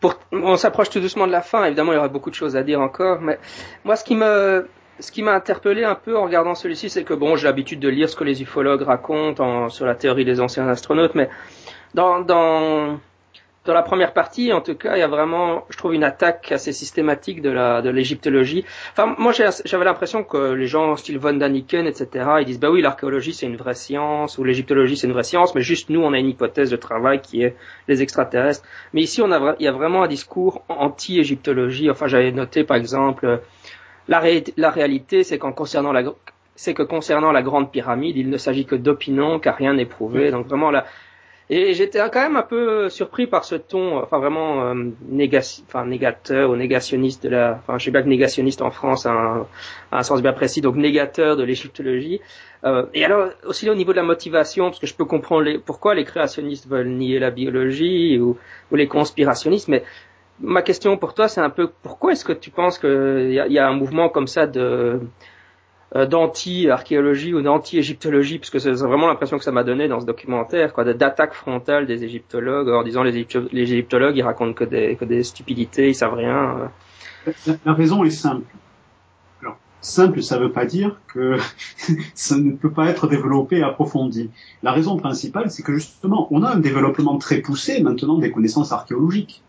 Pour, on s'approche tout doucement de la fin. Évidemment, il y aura beaucoup de choses à dire encore, mais moi, ce qui me, ce qui m'a interpellé un peu en regardant celui-ci, c'est que bon, j'ai l'habitude de lire ce que les ufologues racontent en, sur la théorie des anciens astronautes, mais dans, dans, dans la première partie, en tout cas, il y a vraiment, je trouve, une attaque assez systématique de la de l'égyptologie. Enfin, moi, j'avais l'impression que les gens, style von Daniken, etc., ils disent, bah oui, l'archéologie c'est une vraie science ou l'égyptologie c'est une vraie science, mais juste nous, on a une hypothèse de travail qui est les extraterrestres. Mais ici, on a, il y a vraiment un discours anti-égyptologie. Enfin, j'avais noté, par exemple, la, la réalité, c'est qu'en concernant la c'est que concernant la grande pyramide, il ne s'agit que d'opinions, car rien n'est prouvé. Donc vraiment, la, et j'étais quand même un peu surpris par ce ton, enfin vraiment euh, enfin négateur ou négationniste de la, enfin je sais pas que négationniste en France a un, sens bien précis, donc négateur de l'égyptologie. Euh, et alors aussi au niveau de la motivation, parce que je peux comprendre les, pourquoi les créationnistes veulent nier la biologie ou, ou les conspirationnistes, mais ma question pour toi c'est un peu pourquoi est-ce que tu penses qu'il y, y a, un mouvement comme ça de euh, d'anti-archéologie ou d'anti-égyptologie, parce que c'est vraiment l'impression que ça m'a donné dans ce documentaire, quoi, d'attaque frontale des égyptologues, en disant les, égyptologues, ils racontent que des, que des stupidités, ils savent rien. La, raison est simple. Simple, ça ne veut pas dire que (laughs) ça ne peut pas être développé et approfondi. La raison principale, c'est que justement, on a un développement très poussé maintenant des connaissances archéologiques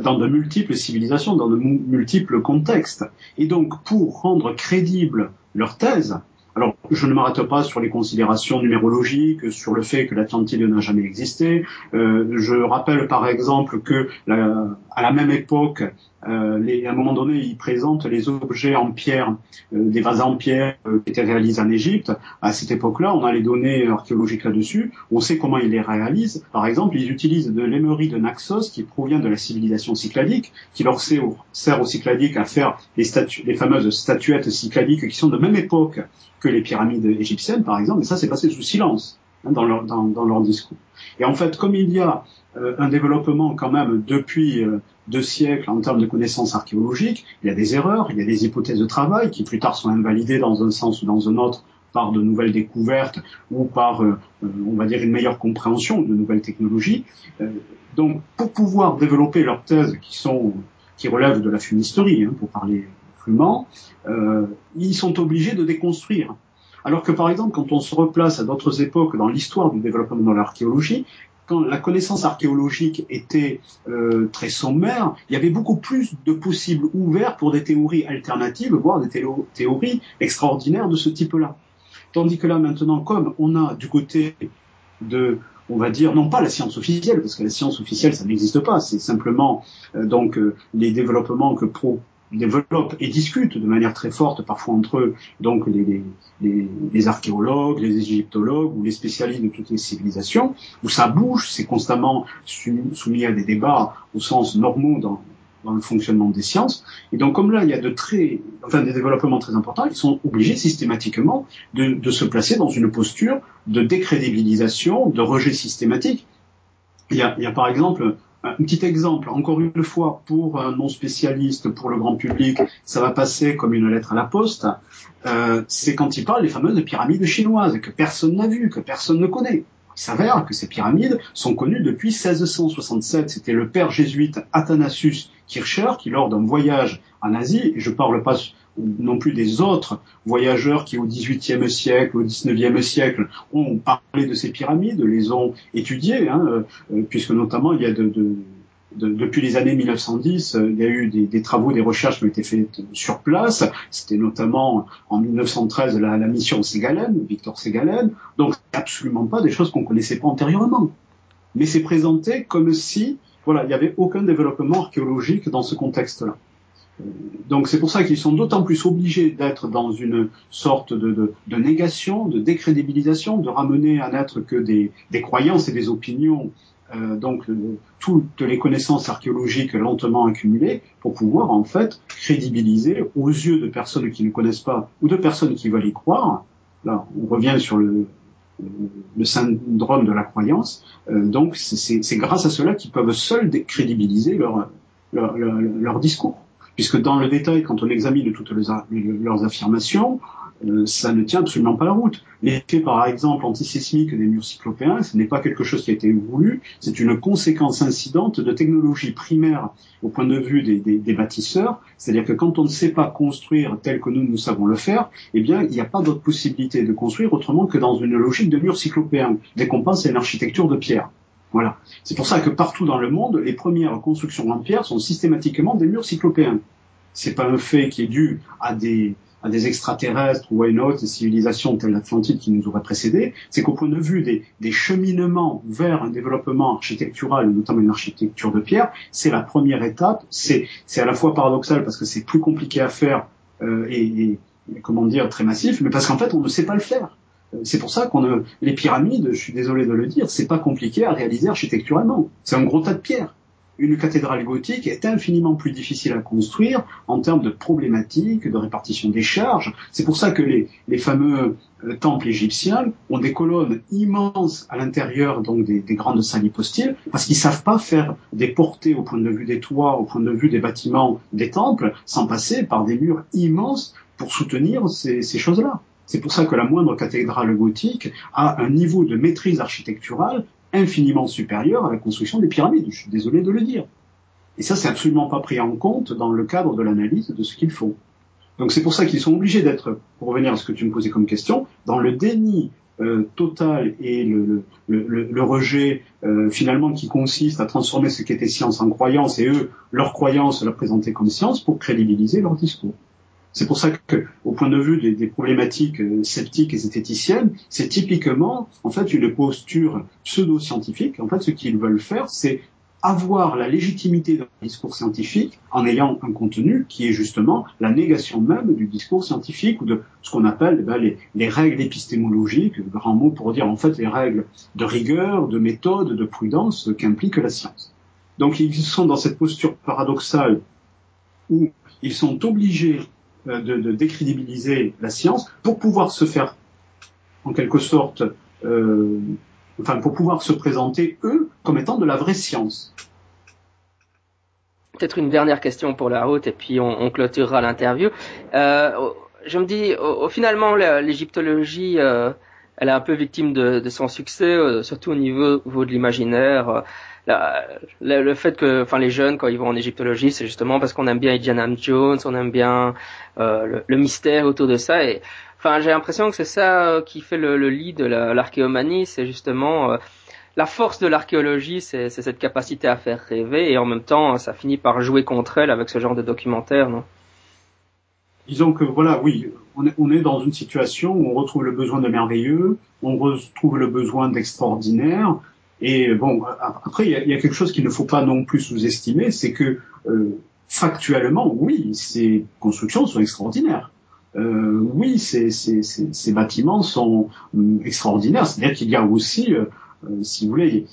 dans de multiples civilisations, dans de multiples contextes. Et donc, pour rendre crédible leur thèse. Alors, je ne m'arrête pas sur les considérations numérologiques, sur le fait que l'Atlantide n'a jamais existé. Euh, je rappelle par exemple que à la même époque, euh, les, à un moment donné, ils présentent les objets en pierre, euh, des vases en pierre euh, qui étaient réalisés en Égypte. À cette époque-là, on a les données archéologiques là-dessus. On sait comment ils les réalisent. Par exemple, ils utilisent de l'émerie de Naxos qui provient de la civilisation cycladique, qui leur sert, sert aux cycladiques à faire les, statues, les fameuses statuettes cycladiques qui sont de même époque que les pyramides égyptiennes, par exemple. Et ça, c'est passé sous silence hein, dans, leur, dans, dans leur discours. Et en fait, comme il y a euh, un développement quand même depuis euh, deux siècles en termes de connaissances archéologiques. Il y a des erreurs, il y a des hypothèses de travail qui plus tard sont invalidées dans un sens ou dans un autre par de nouvelles découvertes ou par, euh, on va dire, une meilleure compréhension de nouvelles technologies. donc, pour pouvoir développer leurs thèses qui sont qui relèvent de la fumisterie, hein, pour parler crûment, ils sont obligés de déconstruire. Alors que par exemple, quand on se replace à d'autres époques dans l'histoire du développement de l'archéologie, quand la connaissance archéologique était euh, très sommaire, il y avait beaucoup plus de possibles ouverts pour des théories alternatives, voire des théories extraordinaires de ce type-là. Tandis que là, maintenant, comme on a du côté de, on va dire, non pas la science officielle, parce que la science officielle, ça n'existe pas, c'est simplement euh, donc euh, les développements que pro développent et discutent de manière très forte parfois entre eux, donc les, les, les, archéologues, les égyptologues ou les spécialistes de toutes les civilisations, où ça bouge, c'est constamment soumis à des débats au sens normaux dans, dans le fonctionnement des sciences. Et donc, comme là, il y a de très, enfin, des développements très importants, ils sont obligés systématiquement de, de se placer dans une posture de décrédibilisation, de rejet systématique. Il y a, il y a par exemple un petit exemple, encore une fois, pour un non spécialiste, pour le grand public, ça va passer comme une lettre à la poste. Euh, c'est quand il parle des fameuses pyramides chinoises que personne n'a vues, que personne ne connaît. Il s'avère que ces pyramides sont connues depuis 1667. C'était le père jésuite Athanasius Kircher qui, lors d'un voyage en Asie, et je parle pas non plus des autres voyageurs qui au XVIIIe siècle, au XIXe siècle ont parlé de ces pyramides, les ont étudiées, hein, euh, puisque notamment il y a de, de, de, depuis les années 1910, euh, il y a eu des, des, travaux, des recherches qui ont été faites sur place. C'était notamment en 1913 la, la mission Ségalen, Victor Ségalen. Donc absolument pas des choses qu'on connaissait pas antérieurement. Mais c'est présenté comme si voilà, il n'y avait aucun développement archéologique dans ce contexte-là donc c'est pour ça qu'ils sont d'autant plus obligés d'être dans une sorte de, de, négation, de décrédibilisation, de ramener à n'être que des, des, croyances et des opinions euh, donc toutes les connaissances archéologiques lentement accumulées pour pouvoir en fait crédibiliser aux yeux de personnes qui ne connaissent pas ou de personnes qui veulent y croire. Là, on revient sur le, le syndrome de la croyance. Euh, donc c'est grâce à cela qu'ils peuvent seuls crédibiliser leur, leur, leur, leur, discours. Puisque dans le détail, quand on examine toutes leurs affirmations, euh, ça ne tient absolument pas la route. L'effet, par exemple, antisismique des murs cyclopéens, ce n'est pas quelque chose qui a été voulu, c'est une conséquence incidente de technologies primaires au point de vue des, des, des bâtisseurs, c'est-à-dire que quand on ne sait pas construire tel que nous, nous savons le faire, eh bien, il n'y a pas d'autre possibilité de construire autrement que dans une logique de murs cyclopéens, dès qu'on pense à une architecture de pierre. Voilà. C'est pour ça que partout dans le monde, les premières constructions en pierre sont systématiquement des murs cyclopéens. C'est pas un fait qui est dû à des, extraterrestres ou à une autre civilisation telle l'Atlantide qui nous aurait précédé, c'est qu'au point de vue des, des, cheminements vers un développement architectural, notamment une architecture de pierre, c'est la première étape. C'est à la fois paradoxal parce que c'est plus compliqué à faire euh, et, et, comment dire très massif, mais parce qu'en fait on ne sait pas le faire. C'est pour ça qu'on les pyramides, je suis désolé de le dire, c'est pas compliqué à réaliser architecturalement. C'est un gros tas de pierres une cathédrale gothique est infiniment plus difficile à construire en termes de problématiques, de répartition des charges. C'est pour ça que les, fameux euh, temples égyptiens ont des colonnes immenses à l'intérieur donc des, des, grandes salles hypostyles parce qu'ils savent pas faire des portées au point de vue des toits, au point de vue des bâtiments des temples sans passer par des murs immenses pour soutenir ces choses-là. C'est pour ça que la moindre cathédrale gothique a un niveau de maîtrise architecturale infiniment supérieure à la construction des pyramides. Je suis désolé de le dire. Et ça, c'est absolument pas pris en compte dans le cadre de l'analyse de ce qu'ils font. Donc c'est pour ça qu'ils sont obligés d'être, pour revenir à ce que tu me posais comme question, dans le déni euh, total et le rejet euh, finalement qui consiste à transformer ce qui était science en croyance et eux, leur croyance, la présenter comme science pour crédibiliser leur discours. C'est pour ça que, au point de vue des, problématiques euh, sceptiques et zététiciennes, c'est typiquement, en fait, une posture pseudo-scientifique. En fait, ce qu'ils veulent faire, c'est avoir la légitimité d'un discours scientifique en ayant un contenu qui est justement la négation même du discours scientifique ou de ce qu'on appelle eh ben, les, les, règles épistémologiques, grand mot pour dire en fait les règles de rigueur, de méthode, de prudence qu'implique la science. Donc ils sont dans cette posture paradoxale où ils sont obligés de, de, décrédibiliser la science pour pouvoir se faire, en quelque sorte, euh, enfin pour pouvoir se présenter eux comme étant de la vraie science. Peut-être une dernière question pour la route et puis on, clôturera l'interview. Euh, je me dis, au, finalement, l'égyptologie, euh, elle est un peu victime de, de son succès, euh, surtout au niveau, au niveau de l'imaginaire le, fait que, enfin, les jeunes quand ils vont en égyptologie, c'est justement parce qu'on aime bien Indiana Jones, on aime bien euh, le, mystère autour de ça. Et enfin, j'ai l'impression que c'est ça euh, qui fait le, lit de l'archéomanie, c'est justement euh, la force de l'archéologie, c'est cette capacité à faire rêver, et en même temps, ça finit par jouer contre elle avec ce genre de documentaire, non? Disons que voilà, oui, on est, on est, dans une situation où on retrouve le besoin de merveilleux, on retrouve le besoin d'extraordinaire, et bon, après, il y, a, quelque chose qu'il ne faut pas non plus sous-estimer, c'est que euh, factuellement, oui, ces constructions sont extraordinaires. Euh, oui, ces, ces, ces, bâtiments sont euh, extraordinaires. C'est-à-dire qu'il y a aussi, euh, euh, si vous voulez,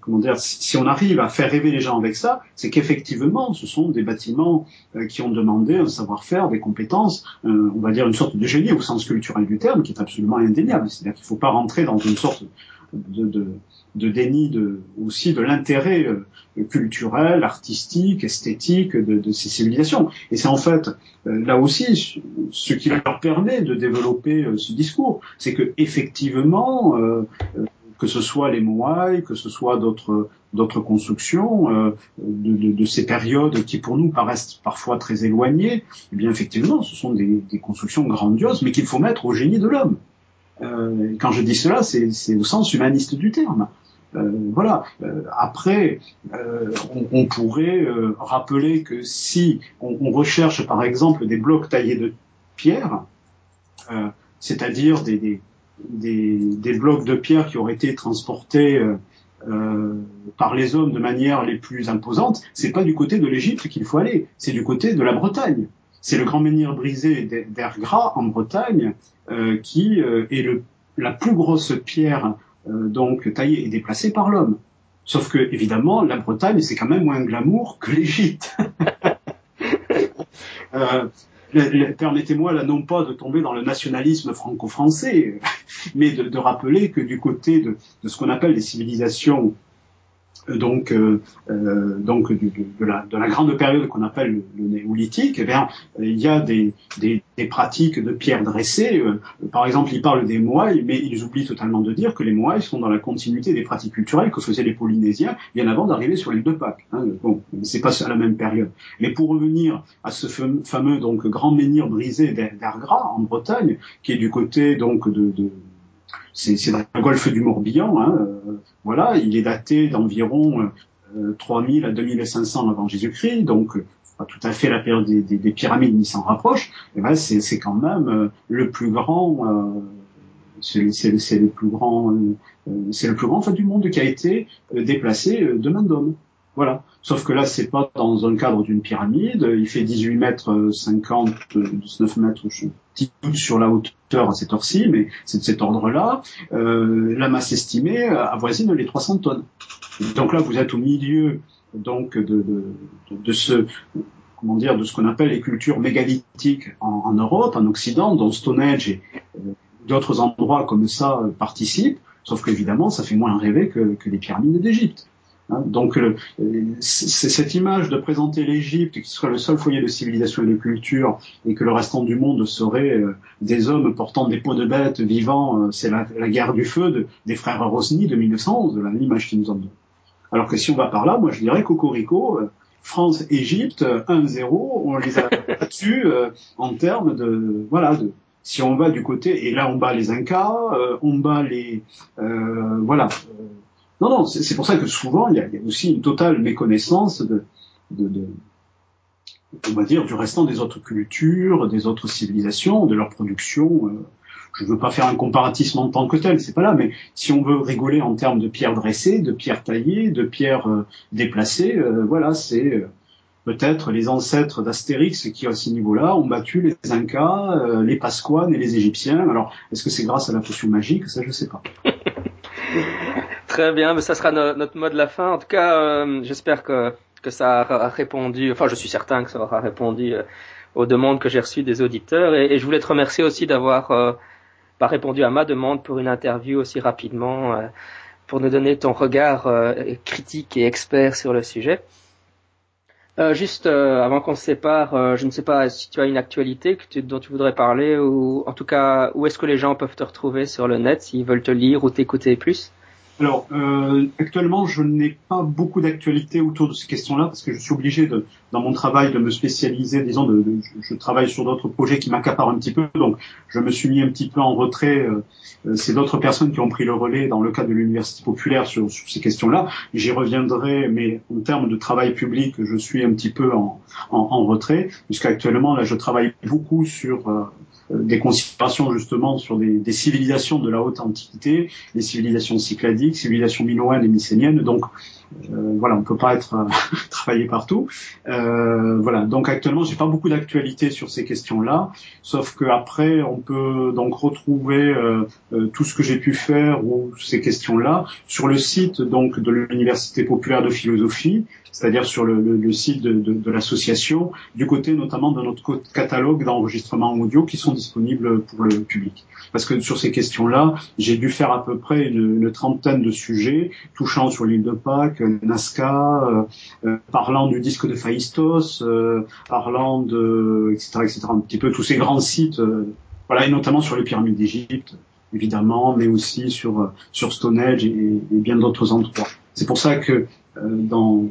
comment dire, si on arrive à faire rêver les gens avec ça, c'est qu'effectivement, ce sont des bâtiments qui ont demandé un savoir-faire, des compétences, on va dire une sorte de génie au sens culturel du terme, qui est absolument indéniable. C'est-à-dire qu'il ne faut pas rentrer dans une sorte de, de de déni de, aussi de l'intérêt euh, culturel, artistique, esthétique de, de, ces civilisations. Et c'est en fait euh, là aussi ce qui leur permet de développer euh, ce discours, c'est que effectivement, que ce soit les Moai, que ce soit d'autres d'autres constructions de, de, ces périodes qui pour nous paraissent parfois très éloignées, eh bien effectivement, ce sont des, des constructions grandioses, mais qu'il faut mettre au génie de l'homme. Euh, quand je dis cela, c'est au sens humaniste du terme. Euh, voilà. Euh, après, euh, on, pourrait rappeler que si on, recherche par exemple des blocs taillés de pierre, c'est-à-dire des, des, des, blocs de pierre qui auraient été transportés par les hommes de manière les plus imposantes, c'est pas du côté de l'Égypte qu'il faut aller, c'est du côté de la Bretagne. C'est le grand menhir brisé d'Ergras en Bretagne euh, qui euh, est la plus grosse pierre euh, donc taillée et déplacée par l'homme. Sauf que, évidemment, la Bretagne, c'est quand même moins glamour que l'Égypte. (laughs) Permettez-moi là non pas de tomber dans le nationalisme franco-français, mais de, rappeler que du côté de ce qu'on appelle les civilisations donc euh, euh, donc de, de, la, de, la, grande période qu'on appelle le, néolithique, eh bien il y a des, des, des pratiques de pierre dressée. Euh, par exemple, ils parlent des Moai, mais ils oublient totalement de dire que les Moai sont dans la continuité des pratiques culturelles que faisaient les Polynésiens bien avant d'arriver sur l'île de Pâques. Hein. Bon, c'est pas à la même période. Mais pour revenir à ce fameux donc grand menhir brisé d'Argras en Bretagne, qui est du côté donc de, de c'est dans le golfe du Morbihan. Hein, euh, voilà, il est daté d'environ euh, 3000 à 2500 avant Jésus-Christ, donc euh, pas tout à fait la période des, des, des pyramides, mais s'en rapproche. Et ben c'est quand même euh, le plus grand. Euh, c'est le plus grand, c'est le plus grand en fait, du monde qui a été déplacé de main d'homme. Voilà. Sauf que là, c'est pas dans un cadre d'une pyramide. Il fait 18 mètres 50, 19 mètres, je petit sur la hauteur à cette heure-ci, mais c'est de cet ordre-là. Euh, la masse estimée avoisine les 300 tonnes. Donc là, vous êtes au milieu donc de, ce comment dire de ce qu'on appelle les cultures mégalithiques en, Europe, en Occident, dont Stonehenge et euh, d'autres endroits comme ça participent. Sauf qu'évidemment, ça fait moins rêver que les pyramides d'Égypte. Hein, donc c'est cette image de présenter l'Égypte qui serait le seul foyer de civilisation et de culture et que le restant du monde serait euh, des hommes portant des peaux de bêtes vivant, euh, c'est la, guerre du feu de, des frères Rosny de 1911, de l'image qu'ils nous en donnent. Alors que si on va par là, moi je dirais Cocorico, euh, France, Égypte, 1-0, on les a (laughs) battus en termes de voilà de si on va du côté et là on bat les Incas, on bat les voilà non, non, c'est pour ça que souvent il y, a, aussi une totale méconnaissance de, on va dire, du restant des autres cultures, des autres civilisations, de leur production. Euh, je ne veux pas faire un comparatisme en tant que tel, c'est pas là, mais si on veut rigoler en termes de pierres dressées, de pierres taillées, de pierres euh, déplacées, euh, voilà, c'est peut-être les ancêtres d'Astérix qui à ce niveau-là ont battu les Incas, les Pasquanes et les Égyptiens. Alors, est-ce que c'est grâce à la potion magique? Ça, je sais pas. (laughs) Très bien, mais ça sera notre mot de la fin. En tout cas, euh, j'espère que, ça aura répondu, enfin je suis certain que ça aura répondu euh, aux demandes que j'ai reçues des auditeurs. Et, je voulais te remercier aussi d'avoir euh, pas répondu à ma demande pour une interview aussi rapidement, pour nous donner ton regard critique et expert sur le sujet. juste avant qu'on se sépare, je ne sais pas si tu as une actualité dont tu voudrais parler ou en tout cas où est-ce que les gens peuvent te retrouver sur le net s'ils veulent te lire ou t'écouter plus? Alors, euh, actuellement, je n'ai pas beaucoup d'actualité autour de ces questions-là parce que je suis obligé, de, dans mon travail, de me spécialiser. Disons, de, je travaille sur d'autres projets qui m'accaparent un petit peu, donc je me suis mis un petit peu en retrait. Euh, euh, c'est d'autres personnes qui ont pris le relais dans le cadre de l'université populaire sur, sur ces questions-là. J'y reviendrai, mais en termes de travail public, je suis un petit peu en, en, en retrait, puisqu'actuellement, là, je travaille beaucoup sur euh, des considérations justement sur des, des, civilisations de la haute antiquité, les civilisations cycladiques, civilisations minoennes et mycéniennes. Donc euh, voilà, on peut pas être euh, (laughs) travaillé partout. Euh, voilà, donc actuellement, j'ai pas beaucoup d'actualité sur ces questions-là, sauf que après, on peut donc retrouver tout ce que j'ai pu faire ou ces questions-là sur le site donc de l'Université populaire de philosophie, c'est-à-dire sur le, le, le site de, de, de l'association, du côté notamment de notre catalogue d'enregistrements audio qui sont disponibles pour le public. Parce que sur ces questions-là, j'ai dû faire à peu près une, une trentaine de sujets touchant sur l'île de Pâques, Nazca, euh, euh, parlant du disque de Phaistos, euh, parlant de etc etc un petit peu tous ces grands sites, voilà et notamment sur les pyramides d'Égypte évidemment, mais aussi sur sur Stonehenge et, et bien d'autres endroits. C'est pour ça que dans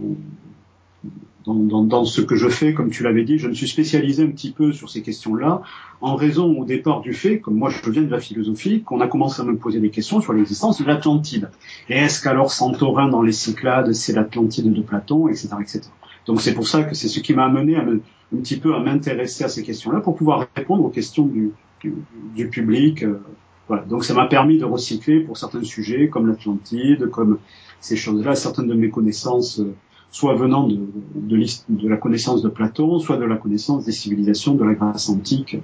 dans, dans, dans, ce que je fais, comme tu l'avais dit, je me suis spécialisé un petit peu sur ces questions-là, en raison au départ du fait, comme moi je viens de la philosophie, qu'on a commencé à me poser des questions sur l'existence de l'Atlantide. Et est-ce qu'alors Santorin dans les Cyclades, c'est l'Atlantide de Platon, etc., etc. Donc c'est pour ça que c'est ce qui m'a amené à me, un petit peu à m'intéresser à ces questions-là pour pouvoir répondre aux questions du, du, du public. Euh, voilà. Donc ça m'a permis de recycler pour certains sujets comme l'Atlantide, comme ces choses-là, certaines de mes connaissances. Euh, soit venant de, la connaissance de Platon, soit de la connaissance des civilisations de la Grèce antique.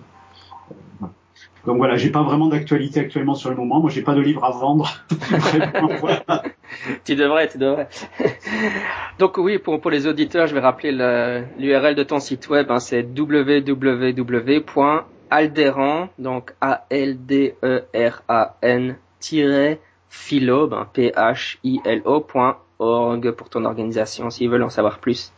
donc voilà, j'ai pas vraiment d'actualité actuellement sur le moment. Moi, j'ai pas de livre à vendre. (laughs) tu devrais, tu devrais. (laughs) donc oui, pour, les auditeurs, je vais rappeler l'URL de ton site web. Hein, c'est www.alderan, donc A L D E R A N philo, ben, P H I L O.org pour ton organisation s'ils veulent en savoir plus.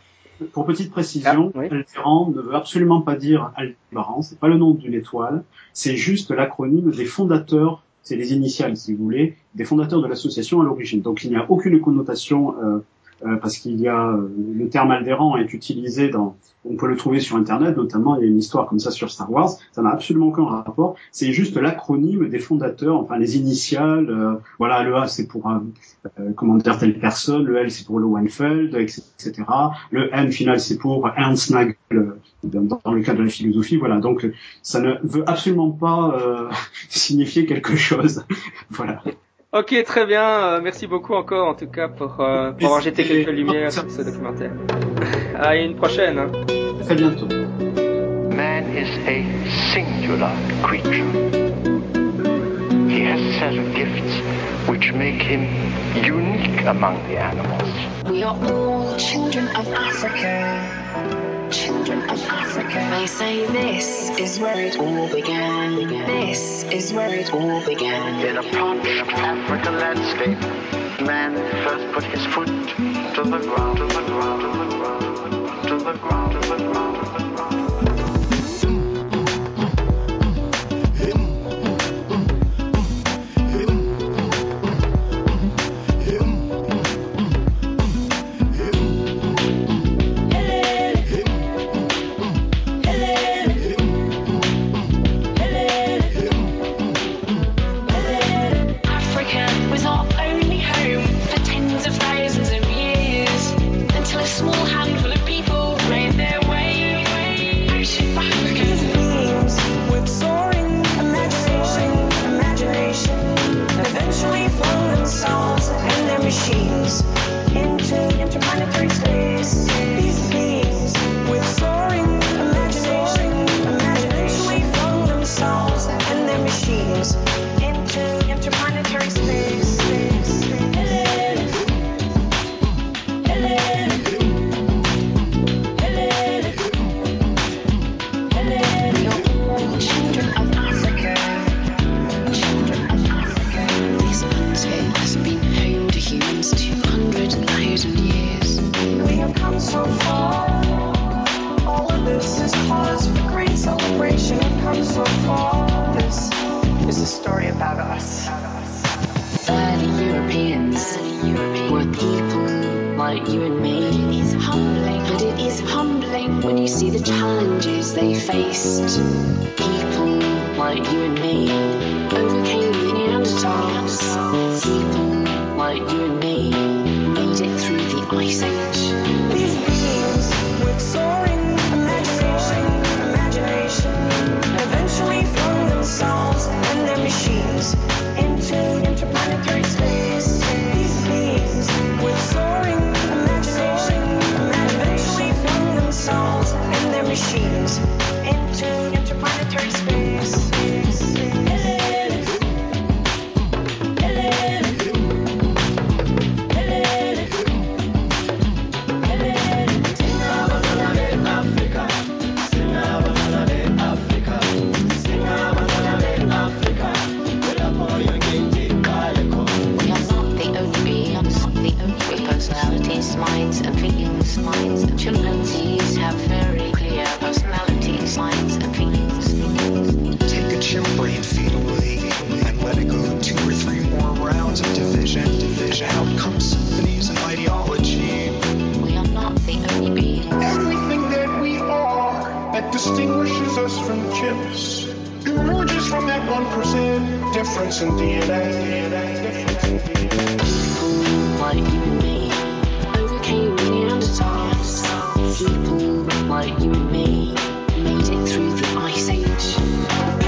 Pour petite précision, ah, ne veut absolument pas dire Aldebaran, c'est pas le nom d'une étoile, c'est juste l'acronyme des fondateurs, c'est les initiales si vous voulez, des fondateurs de l'association à l'origine. Donc il n'y a aucune connotation euh, euh, parce qu'il y a euh, le terme Alderan est utilisé dans on peut le trouver sur internet notamment il y a une histoire comme ça sur Star Wars. Ça n'a absolument aucun rapport. C'est juste l'acronyme des fondateurs enfin les initiales euh, voilà le A c'est pour un comment dire telle personne le L c'est pour le Weinfeld etc le N final c'est pour Ernst Nagel dans, le cas de la philosophie voilà. Donc ça ne veut absolument pas (laughs) signifier quelque chose. (laughs) Voilà Ok, très bien. Euh, merci beaucoup encore, en tout cas, pour, euh, pour avoir jeté quelques lumières sur ce documentaire. (laughs) à une prochaine. Hein. Très bientôt. Man is a singular creature. He has a set of gifts which make him unique among the animals. We are all children of Africa. Children of Africa. They say this is where it all began. This is where it all began. In a parched African landscape, man first put his foot to the ground, to the ground, to the ground, to the ground. To the ground. taste. Difference in DNA. Like you and me. People like you and me made it through the Ice Age.